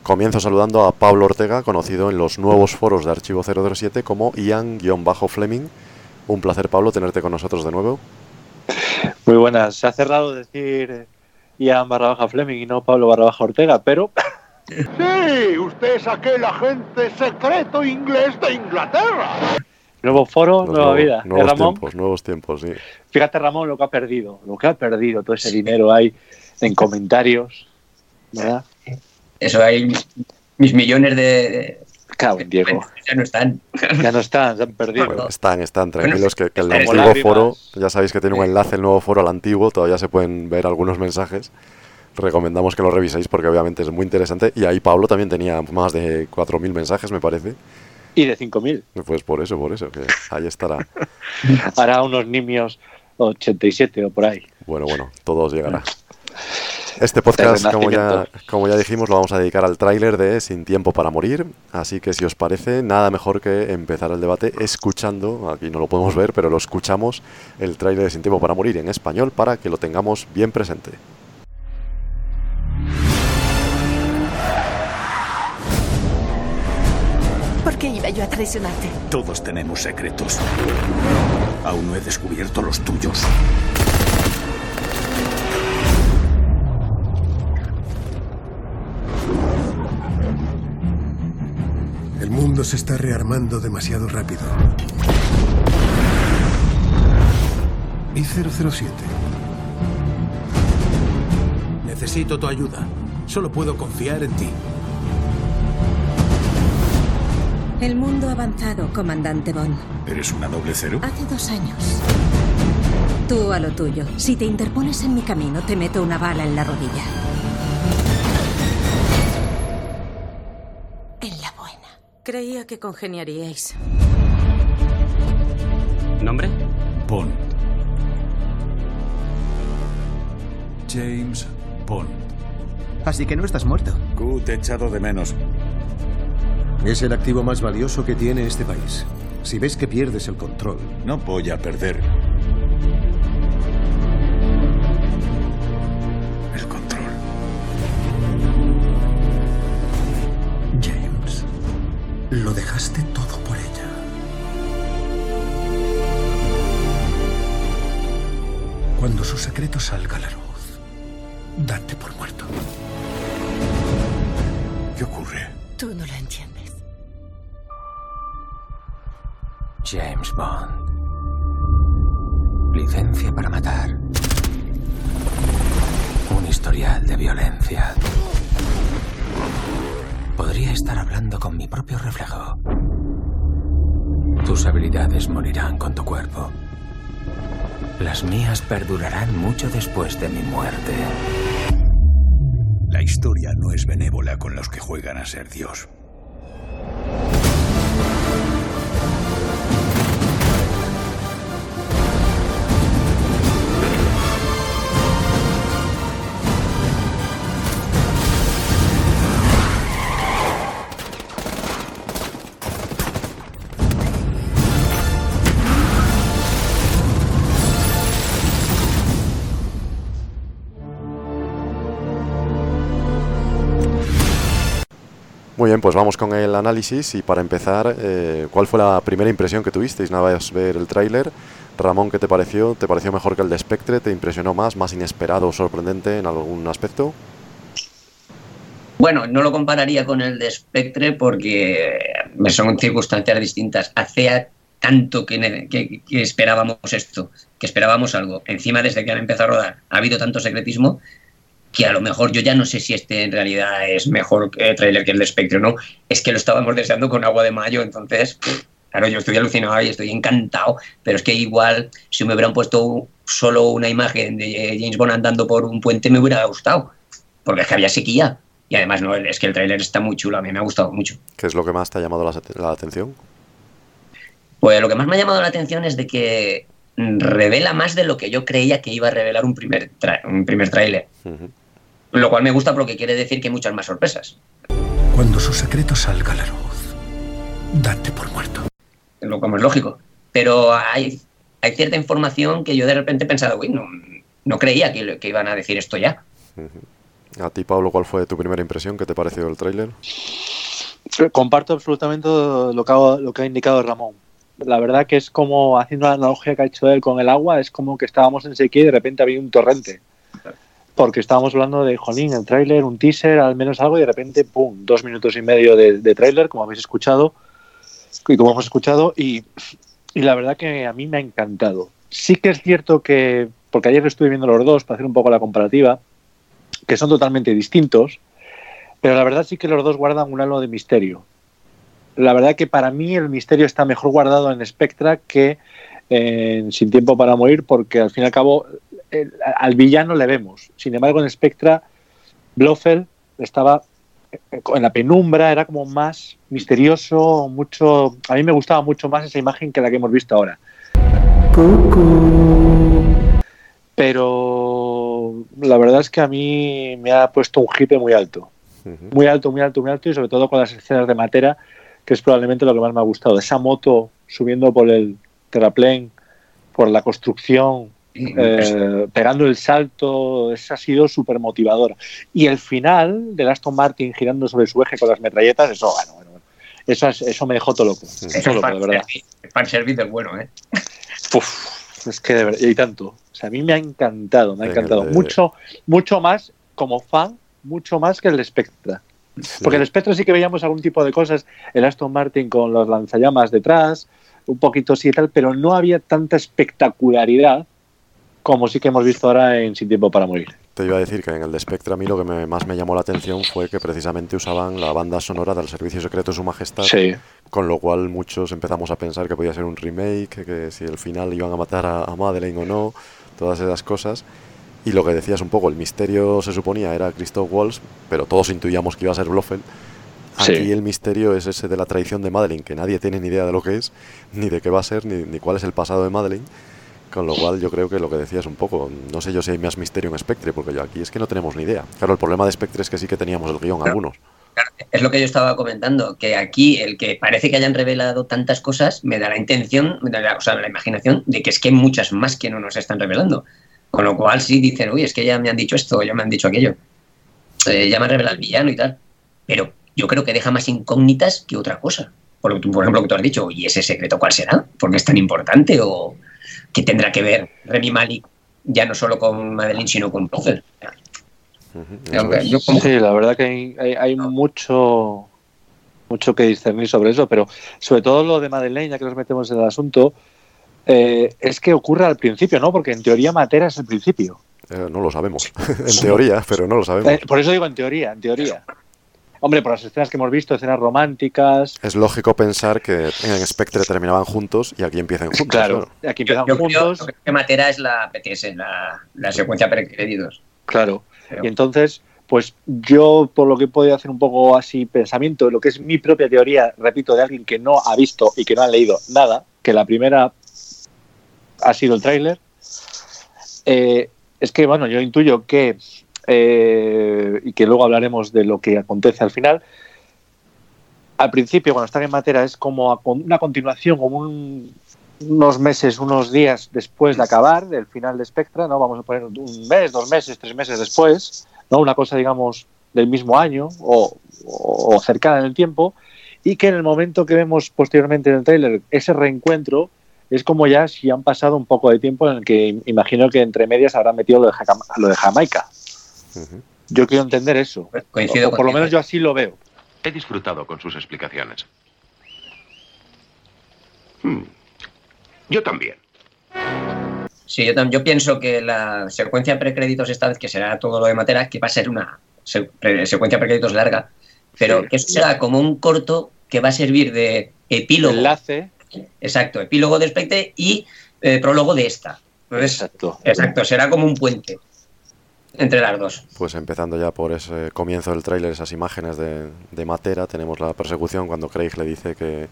Comienzo saludando a Pablo Ortega, conocido en los nuevos foros de Archivo 007 como Ian-Fleming. Un placer, Pablo, tenerte con nosotros de nuevo. Muy buenas. Se ha cerrado decir Ian barra baja Fleming y no Pablo barra baja Ortega, pero... Sí, usted es aquel agente secreto inglés de Inglaterra. Nuevo foro, nueva vida. ¿Eh, Nuevos tiempos, nuevos tiempos, sí. Fíjate, Ramón, lo que ha perdido. Lo que ha perdido, todo ese dinero ahí en comentarios. ¿Verdad? Eso hay mis millones de... Cabo, Diego. Ya no están. Ya no están, se han perdido. Están, están, tranquilos, que, el antiguo foro, ya sabéis que tiene un enlace el nuevo foro al antiguo, todavía se pueden ver algunos mensajes. Recomendamos que lo reviséis porque obviamente es muy interesante. Y ahí Pablo también tenía más de 4.000 mensajes, me parece. Y de 5.000. Pues por eso, por eso, que ahí estará. Hará unos nimios 87 o por ahí. Bueno, bueno, todo llegará. Este podcast, como ya, como ya dijimos, lo vamos a dedicar al tráiler de Sin Tiempo para Morir. Así que si os parece, nada mejor que empezar el debate escuchando, aquí no lo podemos ver, pero lo escuchamos, el tráiler de Sin Tiempo para Morir en español para que lo tengamos bien presente. ¿Por qué iba yo a traicionarte? Todos tenemos secretos. Aún no he descubierto los tuyos. El mundo se está rearmando demasiado rápido. Y 007. Necesito tu ayuda. Solo puedo confiar en ti. El mundo ha avanzado, comandante Bond. ¿Eres una doble cero? Hace dos años. Tú a lo tuyo. Si te interpones en mi camino, te meto una bala en la rodilla. Creía que congeniaríais. ¿Nombre? Bond. James Bond. Así que no estás muerto. Q, te he echado de menos. Es el activo más valioso que tiene este país. Si ves que pierdes el control. No voy a perder. Lo dejaste todo por ella. Cuando su secreto salga a la luz, Date por muerto. ¿Qué ocurre? Tú no lo entiendes. James Bond. Licencia para matar. Un historial de violencia. Podría estar hablando con mi propio reflejo. Tus habilidades morirán con tu cuerpo. Las mías perdurarán mucho después de mi muerte. La historia no es benévola con los que juegan a ser Dios. Muy bien, pues vamos con el análisis y para empezar, eh, ¿cuál fue la primera impresión que tuvisteis nada más ver el tráiler? Ramón, ¿qué te pareció? ¿Te pareció mejor que el de Spectre? ¿Te impresionó más, más inesperado o sorprendente en algún aspecto? Bueno, no lo compararía con el de Spectre porque son circunstancias distintas. Hacía tanto que, que, que, esperábamos esto, que esperábamos algo. Encima, desde que han empezado a rodar, ha habido tanto secretismo que a lo mejor yo ya no sé si este en realidad es mejor eh, trailer que el de Spectre o no. Es que lo estábamos deseando con agua de mayo, entonces, claro, yo estoy alucinado y estoy encantado, pero es que igual si me hubieran puesto solo una imagen de James Bond andando por un puente me hubiera gustado, porque es que había sequía. Y además, no, es que el tráiler está muy chulo, a mí me ha gustado mucho. ¿Qué es lo que más te ha llamado la, la atención? Pues lo que más me ha llamado la atención es de que revela más de lo que yo creía que iba a revelar un primer, un primer tráiler. Uh -huh. Lo cual me gusta porque quiere decir que hay muchas más sorpresas. Cuando su secreto salga a la luz, date por muerto. Lo como es lógico. Pero hay, hay cierta información que yo de repente he pensado, uy, no, no creía que, que, iban a decir esto ya. Uh -huh. A ti, Pablo, ¿cuál fue tu primera impresión? ¿Qué te pareció el tráiler? Comparto absolutamente lo que, ha, lo que ha indicado Ramón. La verdad que es como, haciendo la analogía que ha hecho él con el agua, es como que estábamos en sequía y de repente había un torrente porque estábamos hablando de Jolín, el tráiler, un teaser, al menos algo, y de repente, ¡pum!, dos minutos y medio de, de tráiler, como habéis escuchado, y como hemos escuchado, y, la verdad que a mí me ha encantado. Sí que es cierto que, porque ayer estuve viendo los dos para hacer un poco la comparativa, que son totalmente distintos, pero la verdad sí que los dos guardan un halo de misterio. La verdad que para mí el misterio está mejor guardado en Spectra que en Sin Tiempo para Morir, porque al fin y al cabo el, al villano le vemos. Sin embargo, en Spectra, Blofeld estaba en la penumbra, era como más misterioso, mucho. A mí me gustaba mucho más esa imagen que la que hemos visto ahora. Pero la verdad es que a mí me ha puesto un hipe muy alto. Muy alto, muy alto, muy alto, y sobre todo con las escenas de Matera, que es probablemente lo que más me ha gustado. Esa moto subiendo por el terraplén, por la construcción, eh, pegando el salto, esa ha sido súper motivadora. Y el final del Aston Martin girando sobre su eje con las metralletas, eso, bueno, bueno, bueno. Eso, es, eso me dejó todo loco. Sí. Todo loco, de verdad. El fan service es bueno, ¿eh? Uf, es que de verdad, y tanto. O sea, a mí me ha encantado, me ha encantado. Mucho, mucho más como fan, mucho más que el Spectra. Sí. Porque el Spectra sí que veíamos algún tipo de cosas, el Aston Martin con los lanzallamas detrás, un poquito sí y tal, pero no había tanta espectacularidad como sí que hemos visto ahora en Sin Tiempo para Morir. Te iba a decir que en el de Spectre a mí lo que me, más me llamó la atención fue que precisamente usaban la banda sonora del Servicio Secreto de Su Majestad, sí. con lo cual muchos empezamos a pensar que podía ser un remake, que si al final iban a matar a, a Madeleine o no, todas esas cosas. Y lo que decías un poco, el misterio se suponía era Christoph Waltz, pero todos intuíamos que iba a ser Blofeld. Aquí sí. el misterio es ese de la traición de Madeleine, que nadie tiene ni idea de lo que es, ni de qué va a ser, ni, ni cuál es el pasado de Madeleine. Con lo cual yo creo que lo que decías un poco, no sé yo si hay más misterio en Spectre, porque yo aquí es que no tenemos ni idea. Claro, el problema de Spectre es que sí que teníamos el guion claro, algunos. Claro, es lo que yo estaba comentando, que aquí el que parece que hayan revelado tantas cosas me da la intención, me da la, o sea, la imaginación de que es que hay muchas más que no nos están revelando. Con lo cual sí dicen, uy, es que ya me han dicho esto, ya me han dicho aquello. Eh, ya me han revelado el villano y tal. Pero yo creo que deja más incógnitas que otra cosa. Por, por ejemplo, lo que tú has dicho, ¿y ese secreto cuál será? ¿Por qué es tan importante? ¿O qué tendrá que ver Remy Malik ya no solo con Madeline, sino con Blofeld? Sí, la verdad que hay, hay, mucho mucho que discernir sobre eso, pero sobre todo lo de Madeleine, ya que nos metemos en el asunto, eh, es que ocurre al principio, ¿no? Porque en teoría Matera es el principio. Eh, no lo sabemos, en teoría, pero no lo sabemos. Eh, por eso digo en teoría, en teoría. Hombre, por las escenas que hemos visto, escenas románticas. Es lógico pensar que en Spectre terminaban juntos y aquí empiezan juntos. Claro, aquí empiezan juntos. Creo que Matera es la PTS, la, la secuencia precréditos. Claro. Y entonces, pues yo, por lo que he podido hacer un poco así pensamiento, lo que es mi propia teoría, repito, de alguien que no ha visto y que no ha leído nada, que la primera ha sido el tráiler, eh, es que, bueno, yo intuyo que eh, y que luego hablaremos de lo que acontece al final. Al principio, cuando están en Matera, es como una continuación, como unos meses, unos días después de acabar del final de Spectra, ¿no? Vamos a poner un mes, dos meses, tres meses después, ¿no? Una cosa, digamos, del mismo año o, cercana en el tiempo, y que en el momento que vemos posteriormente en el trailer ese reencuentro, es como ya si han pasado un poco de tiempo en el que imagino que entre medias habrán metido lo de, lo de Jamaica. Yo quiero entender eso. Coincido por lo menos yo así lo veo. He disfrutado con sus explicaciones. Hmm. Yo también. Sí, yo, yo, pienso que la secuencia precréditos esta vez, que será todo lo de Matera, que va a ser una secuencia precréditos larga, pero que eso será como un corto que va a servir de epílogo. Enlace. Exacto, epílogo de Spectre y eh, prólogo de esta. exacto. Exacto, será como un puente entre las dos. Pues empezando ya por ese comienzo del tráiler, esas imágenes de, de, Matera, tenemos la persecución cuando Craig le dice que,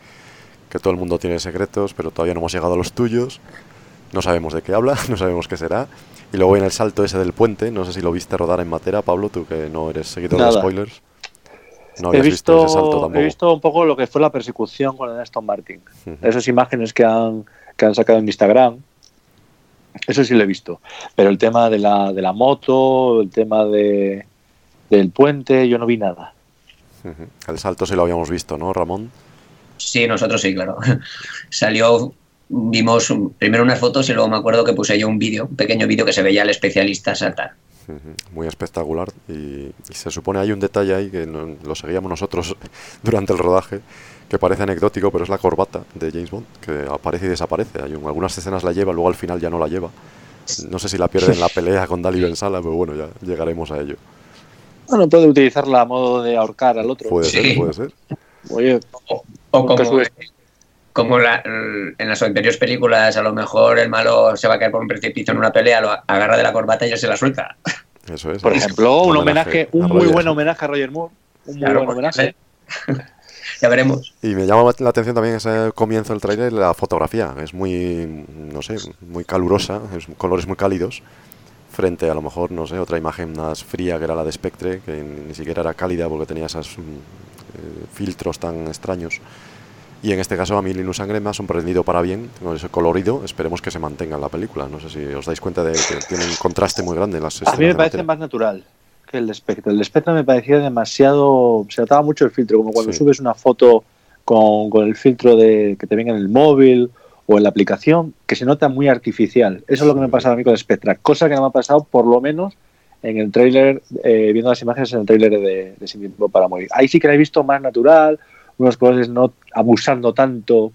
que, todo el mundo tiene secretos, pero todavía no hemos llegado a los tuyos. No sabemos de qué habla, no sabemos qué será. Y luego en el salto ese del puente, no sé si lo viste rodar en Matera, Pablo, tú que no eres seguidor de spoilers. No he visto, visto, ese salto tampoco. He visto un poco lo que fue la persecución con el Aston Martin. Uh -huh. Esas imágenes que han, que han sacado en Instagram, eso sí lo he visto. Pero el tema de la, de la moto, el tema de, del puente, yo no vi nada. El salto sí lo habíamos visto, ¿no, Ramón? Sí, nosotros sí, claro. Salió, vimos primero unas fotos y luego me acuerdo que puse yo un vídeo, un pequeño vídeo que se veía al especialista saltar. Muy espectacular y, y, se supone hay un detalle ahí que no, lo seguíamos nosotros durante el rodaje que parece anecdótico, pero es la corbata de James Bond, que aparece y desaparece. Hay un, algunas escenas la lleva, luego al final ya no la lleva. No sé si la pierde en la pelea con Dali Bensala, pero bueno, ya llegaremos a ello. Bueno, puede utilizarla a modo de ahorcar al otro. Puede sí. ser, puede ser. Oye, o, o como, como la, en las anteriores películas, a lo mejor el malo se va a caer por un precipicio en una pelea, lo agarra de la corbata y ya se la suelta. Eso es. Por ejemplo, un homenaje, un muy buen homenaje a Roger Moore. Un muy claro, buen homenaje. Ya veremos. Y me llama la atención también ese comienzo del tráiler, la fotografía. Es muy, no sé, muy calurosa, es colores muy cálidos. Frente a lo mejor, no sé, otra imagen más fría que era la de Spectre, que ni siquiera era cálida porque tenía esos eh, filtros tan extraños. Y en este caso a mí Linus Sangre me ha sorprendido para bien, con ese colorido, esperemos que se mantenga en la película. No sé si os dais cuenta de que tiene un contraste muy grande en las A mí me parece más natural que el de Spectre. El de Spectre me parecía demasiado... Se notaba mucho el filtro, como cuando sí. subes una foto con, con, el filtro de que te venga en el móvil o en la aplicación, que se nota muy artificial. Eso es lo que me ha pasado a mí con Spectra, cosa que no me ha pasado por lo menos en el tráiler, eh, viendo las imágenes en el tráiler de, de Sin Tiempo para Morir. Ahí sí que la he visto más natural, unos colores no abusando tanto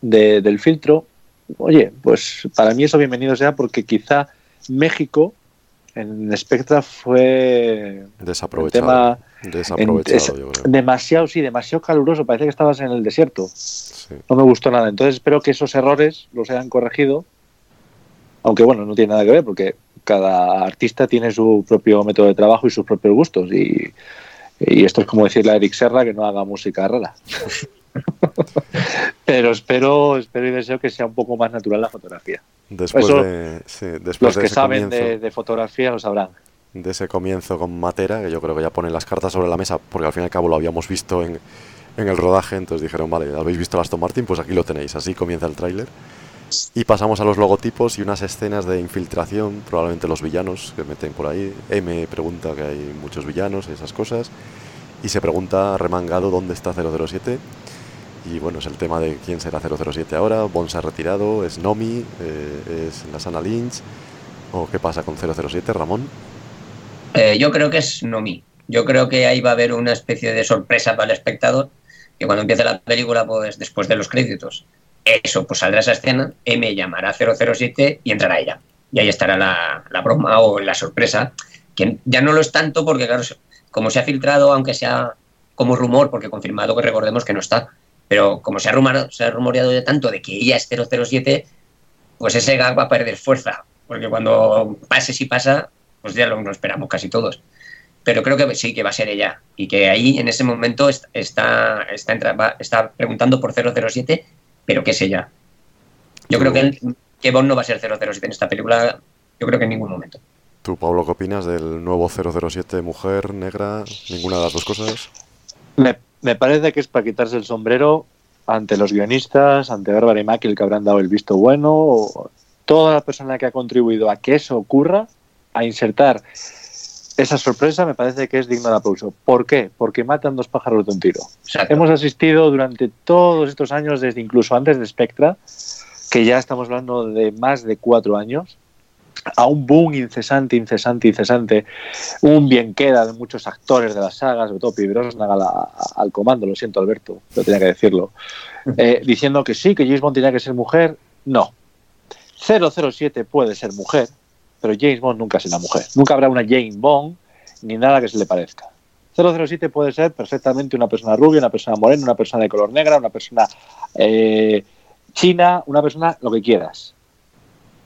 de, del filtro. Oye, pues para mí eso bienvenido sea porque quizá México en Spectra fue desaprovechado. desaprovechado es, yo creo. demasiado, sí, demasiado caluroso. Parece que estabas en el desierto. Sí. No me gustó nada. Entonces espero que esos errores los hayan corregido. Aunque bueno, no tiene nada que ver porque cada artista tiene su propio método de trabajo y sus propios gustos. Y, y esto es como decirle a Eric Serra que no haga música rara. Pero espero, espero y deseo que sea un poco más natural la fotografía. Después Eso, de, sí, después los de que ese saben comienzo, de, de, fotografía lo sabrán. De ese comienzo con Matera, que yo creo que ya ponen las cartas sobre la mesa, porque al fin y al cabo lo habíamos visto en, en el rodaje, entonces dijeron, vale, ¿habéis visto el Aston Martin? Pues aquí lo tenéis, así comienza el tráiler. Y pasamos a los logotipos y unas escenas de infiltración, probablemente los villanos que meten por ahí. M pregunta que hay muchos villanos y esas cosas. Y se pregunta remangado dónde está 007. Y bueno, es el tema de quién será 007 ahora. Bond se ha retirado, es Nomi, eh, es la Sana Lynch. ¿O qué pasa con 007, Ramón? Eh, yo creo que es Nomi. Yo creo que ahí va a haber una especie de sorpresa para el espectador, que cuando empiece la película, pues después de los créditos, eso, pues saldrá esa escena, M llamará 007 y entrará ella. Y ahí estará la, la broma o la sorpresa, que ya no lo es tanto porque, claro, como se ha filtrado, aunque sea como rumor, porque confirmado que recordemos que no está, pero como se ha, se ha rumoreado de tanto de que ella es 007, pues ese gag va a perder fuerza, porque cuando pase si pasa, pues ya lo, esperamos casi todos. Pero creo que sí, que va a ser ella. Y que ahí, en ese momento, está, está, está, está preguntando por 007, pero ¿qué es ella? Yo creo que, que Bond no va a ser 007 en esta película, yo creo que en ningún momento. ¿Tú, Pablo, qué opinas del nuevo 007 mujer, negra, ninguna de las dos cosas? Me, me parece que es para quitarse el sombrero ante los guionistas, ante Bárbara y Mackey, que habrán dado el visto bueno, o toda la persona que ha contribuido a que eso ocurra, a insertar esa sorpresa, me parece que es digno de aplauso. ¿Por qué? Porque matan dos pájaros de un tiro. Hemos asistido durante todos estos años, desde incluso antes de Spectra, que ya estamos hablando de más de cuatro años, a un boom incesante, incesante, incesante, un bien queda de muchos actores de las sagas, sobre todo Pibrosnag al comando, lo siento Alberto, pero tenía que decirlo, eh, diciendo que sí, que James Bond tenía que ser mujer, no. 007 puede ser mujer, pero James Bond nunca será mujer. Nunca habrá una James Bond ni nada que se le parezca. 007 puede ser perfectamente una persona rubia, una persona morena, una persona de color negra, una persona eh, china, una persona lo que quieras.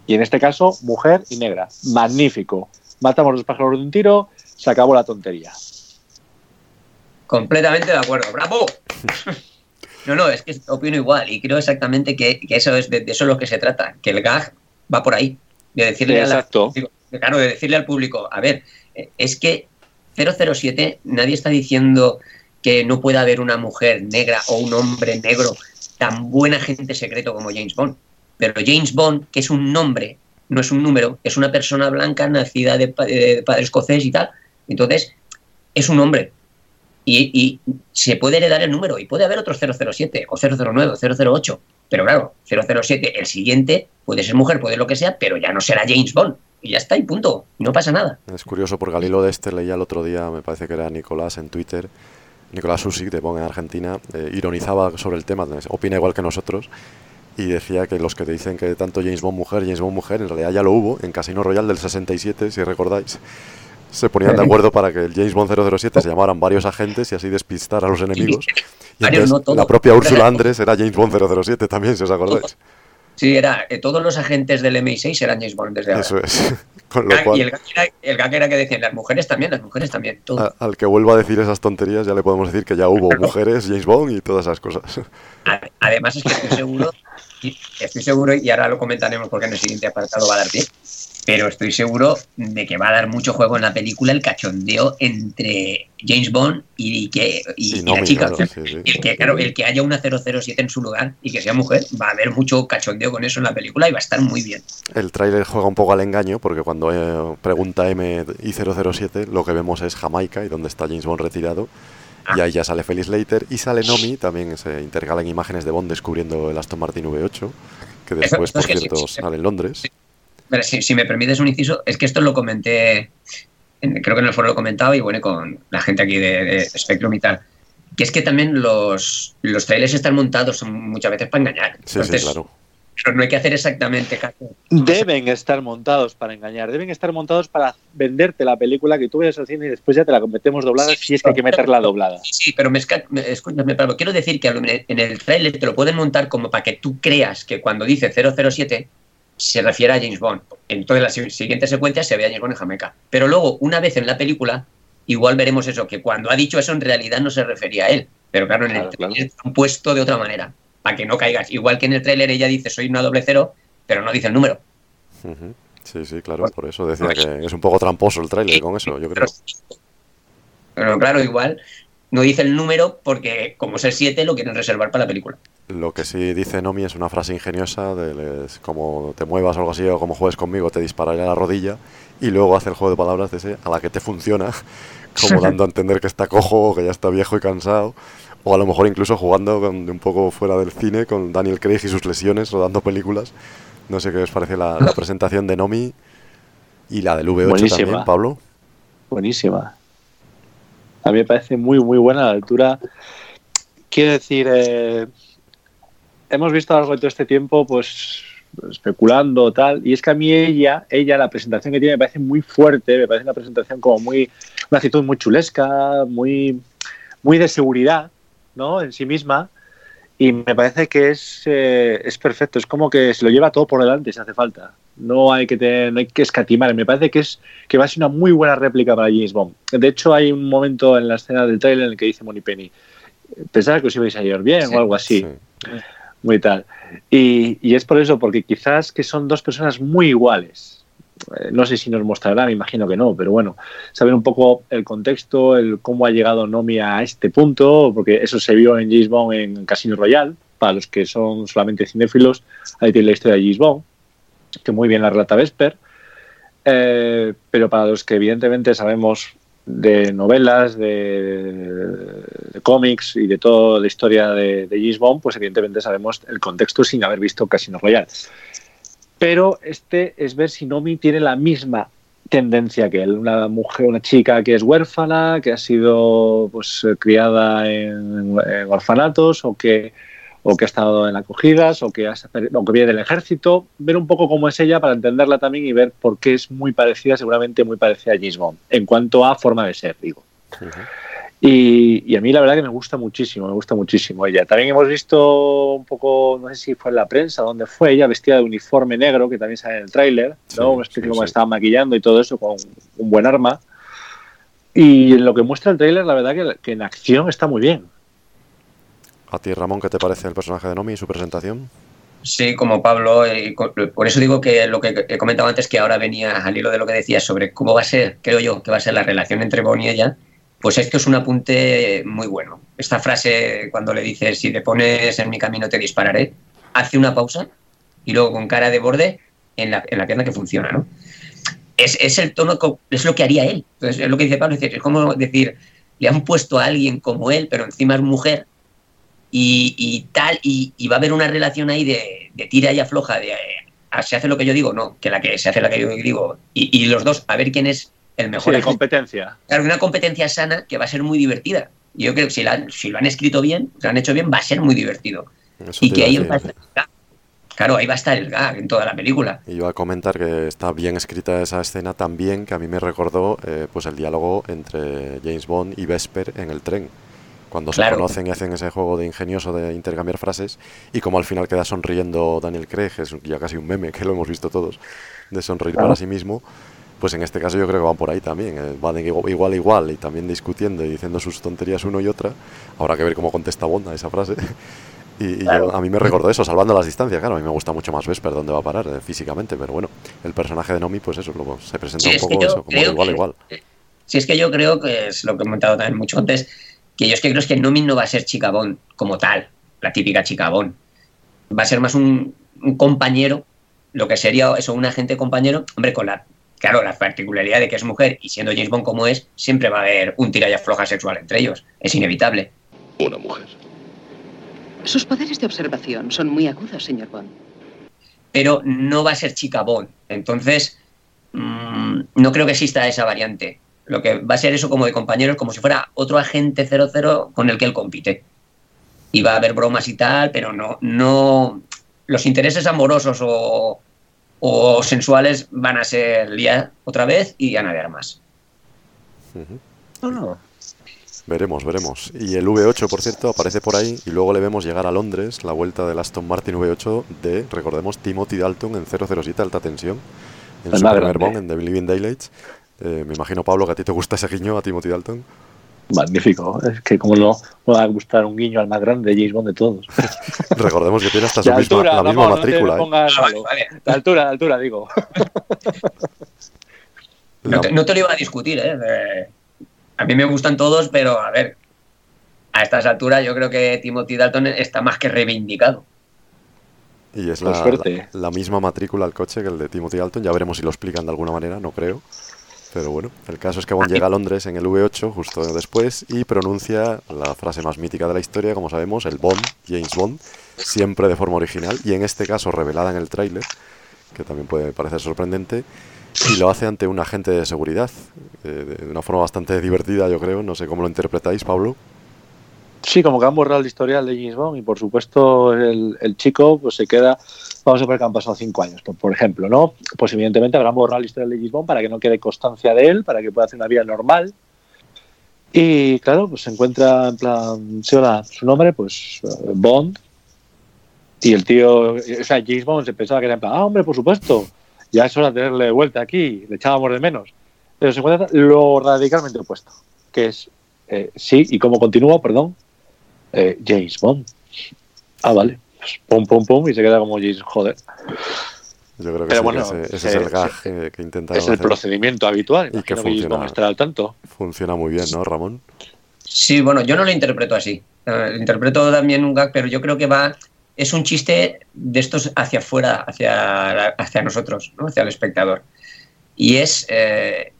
Y en este caso, mujer y negra. Magnífico. Matamos los pájaros de un tiro, se acabó la tontería. Completamente de acuerdo. ¡Bravo! No, no, es que opino igual y creo exactamente que, eso es de, eso es lo que se trata, que el gag va por ahí. De decirle, Exacto. claro, de decirle al público, a ver, es que 007 nadie está diciendo que no pueda haber una mujer negra o un hombre negro tan buen agente secreto como James Bond. Pero James Bond, que es un nombre, no es un número, es una persona blanca nacida de, padre escocés y tal. Entonces, es un hombre. Y, se puede heredar el número y puede haber otro 007 o 009 o 008. Pero claro, 007, el siguiente, puede ser mujer, puede lo que sea, pero ya no será James Bond. Y ya está, y punto. no pasa nada. Es curioso, porque Galilo de este leía el otro día, me parece que era Nicolás en Twitter, Nicolás Usic, de Bond en Argentina, eh, ironizaba sobre el tema, opina igual que nosotros, y decía que los que te dicen que tanto James Bond mujer, James Bond mujer, en realidad ya lo hubo en Casino Royale del 67, si recordáis. Se ponían de acuerdo para que el James Bond 007 se llamaran varios agentes y así despistar a los enemigos. Y la propia Úrsula Andrés era James Bond 007 también, si os acordáis. Sí, era eh, todos los agentes del MI6 eran James Bond desde ahora. Eso es. Y el gag, era, que decían las mujeres también, las mujeres también. Todo. al que vuelva a decir esas tonterías ya le podemos decir que ya hubo mujeres, James Bond y todas esas cosas. Además es que estoy seguro, estoy seguro, y ahora lo comentaremos porque en el siguiente apartado va a dar pie, pero estoy seguro de que va a dar mucho juego en la película el cachondeo entre James Bond y, que, y, la chica. El, que, claro, el que haya una 007 en su lugar y que sea mujer, va a haber mucho cachondeo con eso en la película y va a estar muy bien. El tráiler juega un poco al engaño porque cuando eh, pregunta M y 007 lo que vemos es Jamaica y donde está James Bond retirado. Y ahí ya sale Felix Leiter y sale Nomi, también se intercalan imágenes de Bond descubriendo el Aston Martin V8, que después, por cierto, sale en Londres si, me permites un inciso, es que esto lo comenté, creo que en el foro lo comentaba y bueno, con la gente aquí de, Spectrum y tal, que es que también los, los trailers están montados muchas veces para engañar. Sí, sí, claro. Pero no hay que hacer exactamente caso. Deben estar montados para engañar, deben estar montados para venderte la película que tú vayas al cine y después ya te la metemos doblada si es que hay que meterla doblada. Sí, pero me, escúchame, pero quiero decir que en el trailer te lo pueden montar como para que tú creas que cuando dice 007 se refiere a James Bond. Entonces, la siguiente secuencia se ve a James Bond en Jamaica. Pero luego, una vez en la película, igual veremos eso, que cuando ha dicho eso en realidad no se refería a él. Pero claro, en el trailer han puesto de otra manera, para que no caigas. Igual que en el tráiler ella dice soy una doble cero, pero no dice el número. Sí, sí, claro, por eso decía que es un poco tramposo el tráiler con eso, yo creo. Pero claro, igual no dice el número porque como es el 7 lo quieren reservar para la película. Lo que sí dice Nomi es una frase ingeniosa de como te muevas o algo así o como juegues conmigo te dispararé a la rodilla y luego hace el juego de palabras de ese a la que te funciona como dando a entender que está cojo o que ya está viejo y cansado o a lo mejor incluso jugando con, un poco fuera del cine con Daniel Craig y sus lesiones rodando películas. No sé qué os parece la, presentación de Nomi y la del V8 también, Pablo. buenísima. A mí me parece muy, muy buena la altura. Quiero decir, eh, hemos visto algo de todo este tiempo, pues especulando tal, y es que a mí ella, ella, la presentación que tiene me parece muy fuerte, me parece una presentación como muy, una actitud muy chulesca, muy, muy de seguridad, ¿no? En sí misma, y me parece que es, eh, es perfecto, es como que se lo lleva todo por delante si hace falta. No hay que tener, no hay que escatimar. Me parece que es que va a ser una muy buena réplica para James Bond. De hecho, hay un momento en la escena del trailer en el que dice Moni Penny, pensaba que os ibais a bien o algo así. Muy tal. Y, y, es por eso, porque quizás que son dos personas muy iguales. Eh, no sé si nos mostrará, me imagino que no, pero bueno, saber un poco el contexto, el cómo ha llegado Nomi a este punto, porque eso se vio en Bond en Casino Royale, para los que son solamente cinéfilos, ahí tiene la historia de Bond, que muy bien la relata Vesper, eh, pero para los que evidentemente sabemos de novelas, de, cómics y de toda la historia de, de Bond, pues evidentemente sabemos el contexto sin haber visto Casino Royale. Pero este es ver si Nomi tiene la misma tendencia que él, una mujer, una chica que es huérfana, que ha sido pues criada en, orfanatos o que o que ha estado en acogidas o que, ha, o que viene del ejército, ver un poco cómo es ella para entenderla también y ver por qué es muy parecida, seguramente muy parecida a James Bond, en cuanto a forma de ser, digo. Y, y, a mí la verdad que me gusta muchísimo, me gusta muchísimo ella. También hemos visto un poco, no sé si fue en la prensa, donde fue ella vestida de uniforme negro, que también sale en el tráiler, sí, ¿no? Sí, como sí. estaba maquillando y todo eso con un buen arma. Y en lo que muestra el tráiler, la verdad que, que en acción está muy bien. ¿A ti, Ramón, qué te parece el personaje de Nomi y su presentación? Sí, como Pablo, y por eso digo que lo que he comentado antes, que ahora venía al hilo de lo que decías sobre cómo va a ser, creo yo, que va a ser la relación entre Bond y ella, pues esto es un apunte muy bueno. Esta frase, cuando le dices, si te pones en mi camino te dispararé, hace una pausa y luego con cara de borde en la, en la pierna que funciona, ¿no? Es, es el tono, es lo que haría él. Entonces, es lo que dice Pablo, es como decir, le han puesto a alguien como él, pero encima es mujer, y, y tal, y, va a haber una relación ahí de, de tira y afloja, de eh, se hace lo que yo digo, no, que la que se hace la que yo digo, y los dos, a ver quién es el mejor. Sí, de competencia. Claro, una competencia sana que va a ser muy divertida. Yo creo que si, la, si lo han escrito bien, si lo han hecho bien, va a ser muy divertido. Eso y que ahí va a estar, Claro, ahí va a estar el gag en toda la película. Y yo voy a comentar que está bien escrita esa escena también, que a mí me recordó eh, pues el diálogo entre James Bond y Vesper en el tren cuando se conocen y hacen ese juego de ingenioso de intercambiar frases y como al final queda sonriendo Daniel Craig, es ya casi un meme que lo hemos visto todos, de sonreír claro. para sí mismo, pues en este caso yo creo que van por ahí también, eh, van igual igual y también discutiendo y diciendo sus tonterías uno y otra, habrá que ver cómo contesta Bond a esa frase. Y, claro. yo, a mí me recordó eso, salvando las distancias, claro, a mí me gusta mucho más Vesper dónde va a parar eh, físicamente, pero bueno, el personaje de Nomi, pues eso, luego se presenta sí, un poco eso, como igual, que, igual. Sí, es que yo creo que es lo que he comentado también mucho antes, que yo es que creo es que Nomi no va a ser chica Bond como tal, la típica chica Bond. Va a ser más un, un, compañero, lo que sería eso, un agente compañero, hombre, con la, claro, la particularidad de que es mujer y siendo James Bond como es, siempre va a haber un tira y afloja sexual entre ellos, es inevitable. Una mujer. Sus poderes de observación son muy agudos, señor Bond. Pero no va a ser chica Bond, entonces mmm, no creo que exista esa variante lo que va a ser eso como de compañeros, como si fuera otro agente 00 con el que él compite. Y va a haber bromas y tal, pero no, no los intereses amorosos o, o sensuales van a ser ya otra vez y ya no haber más. Uh -huh. oh, no. Veremos, veremos. Y el V8, por cierto, aparece por ahí y luego le vemos llegar a Londres, la vuelta del Aston Martin V8 de, recordemos, Timothy Dalton en 007 alta tensión, en el su primer Bond, en The Living Daylights. Eh, me imagino, Pablo, que a ti te gusta ese guiño a Timothy Dalton. Magnífico. Es que como no me va a gustar un guiño al más grande de James Bond de todos. Recordemos que tiene hasta su misma, altura, la misma vamos, matrícula. No ¿eh? vale, vale. De altura, altura, digo. no, te, no, te, lo iba a discutir, ¿eh? A mí me gustan todos, pero a ver, a estas alturas yo creo que Timothy Dalton está más que reivindicado. Y es la, la, la, misma matrícula al coche que el de Timothy Dalton. Ya veremos si lo explican de alguna manera, no creo. Pero bueno, el caso es que Bond llega a Londres en el V8 justo después y pronuncia la frase más mítica de la historia, como sabemos, el Bond, James Bond, siempre de forma original y en este caso revelada en el tráiler, que también puede parecer sorprendente. y lo hace ante un agente de seguridad, eh, de una forma bastante divertida, yo creo. No sé cómo lo interpretáis, Pablo. Sí, como que han borrado el historial de James Bond y por supuesto el, chico pues se queda, vamos a ver que han pasado cinco años, por, ejemplo, ¿no? Pues evidentemente habrán borrado el historial de James Bond para que no quede constancia de él, para que pueda hacer una vida normal. Y claro, pues se encuentra en plan, ¿sí, hola, su nombre, pues Bond. Y el tío, o sea, James Bond se pensaba que era en plan, ah, hombre, por supuesto, ya es hora de darle vuelta aquí, le echábamos de menos. Pero se encuentra lo radicalmente opuesto, que es, eh, sí, y cómo continúa, perdón, eh, James Bond. Ah, vale. Pues pum, pum, pum, y se queda como James, joder. Yo creo que, Pero sí, bueno, ese, ese se- es el gag se- que, que intentaron Es el hacer. procedimiento habitual. Y que Imagino James funciona. Bond estará al tanto. Funciona muy bien, ¿no, Ramón? Sí, bueno, yo no lo interpreto así. Eh, lo interpreto también un gag, pero yo creo que va. Es un chiste de estos hacia afuera, hacia, hacia nosotros, ¿no? hacia el espectador. Y es eh,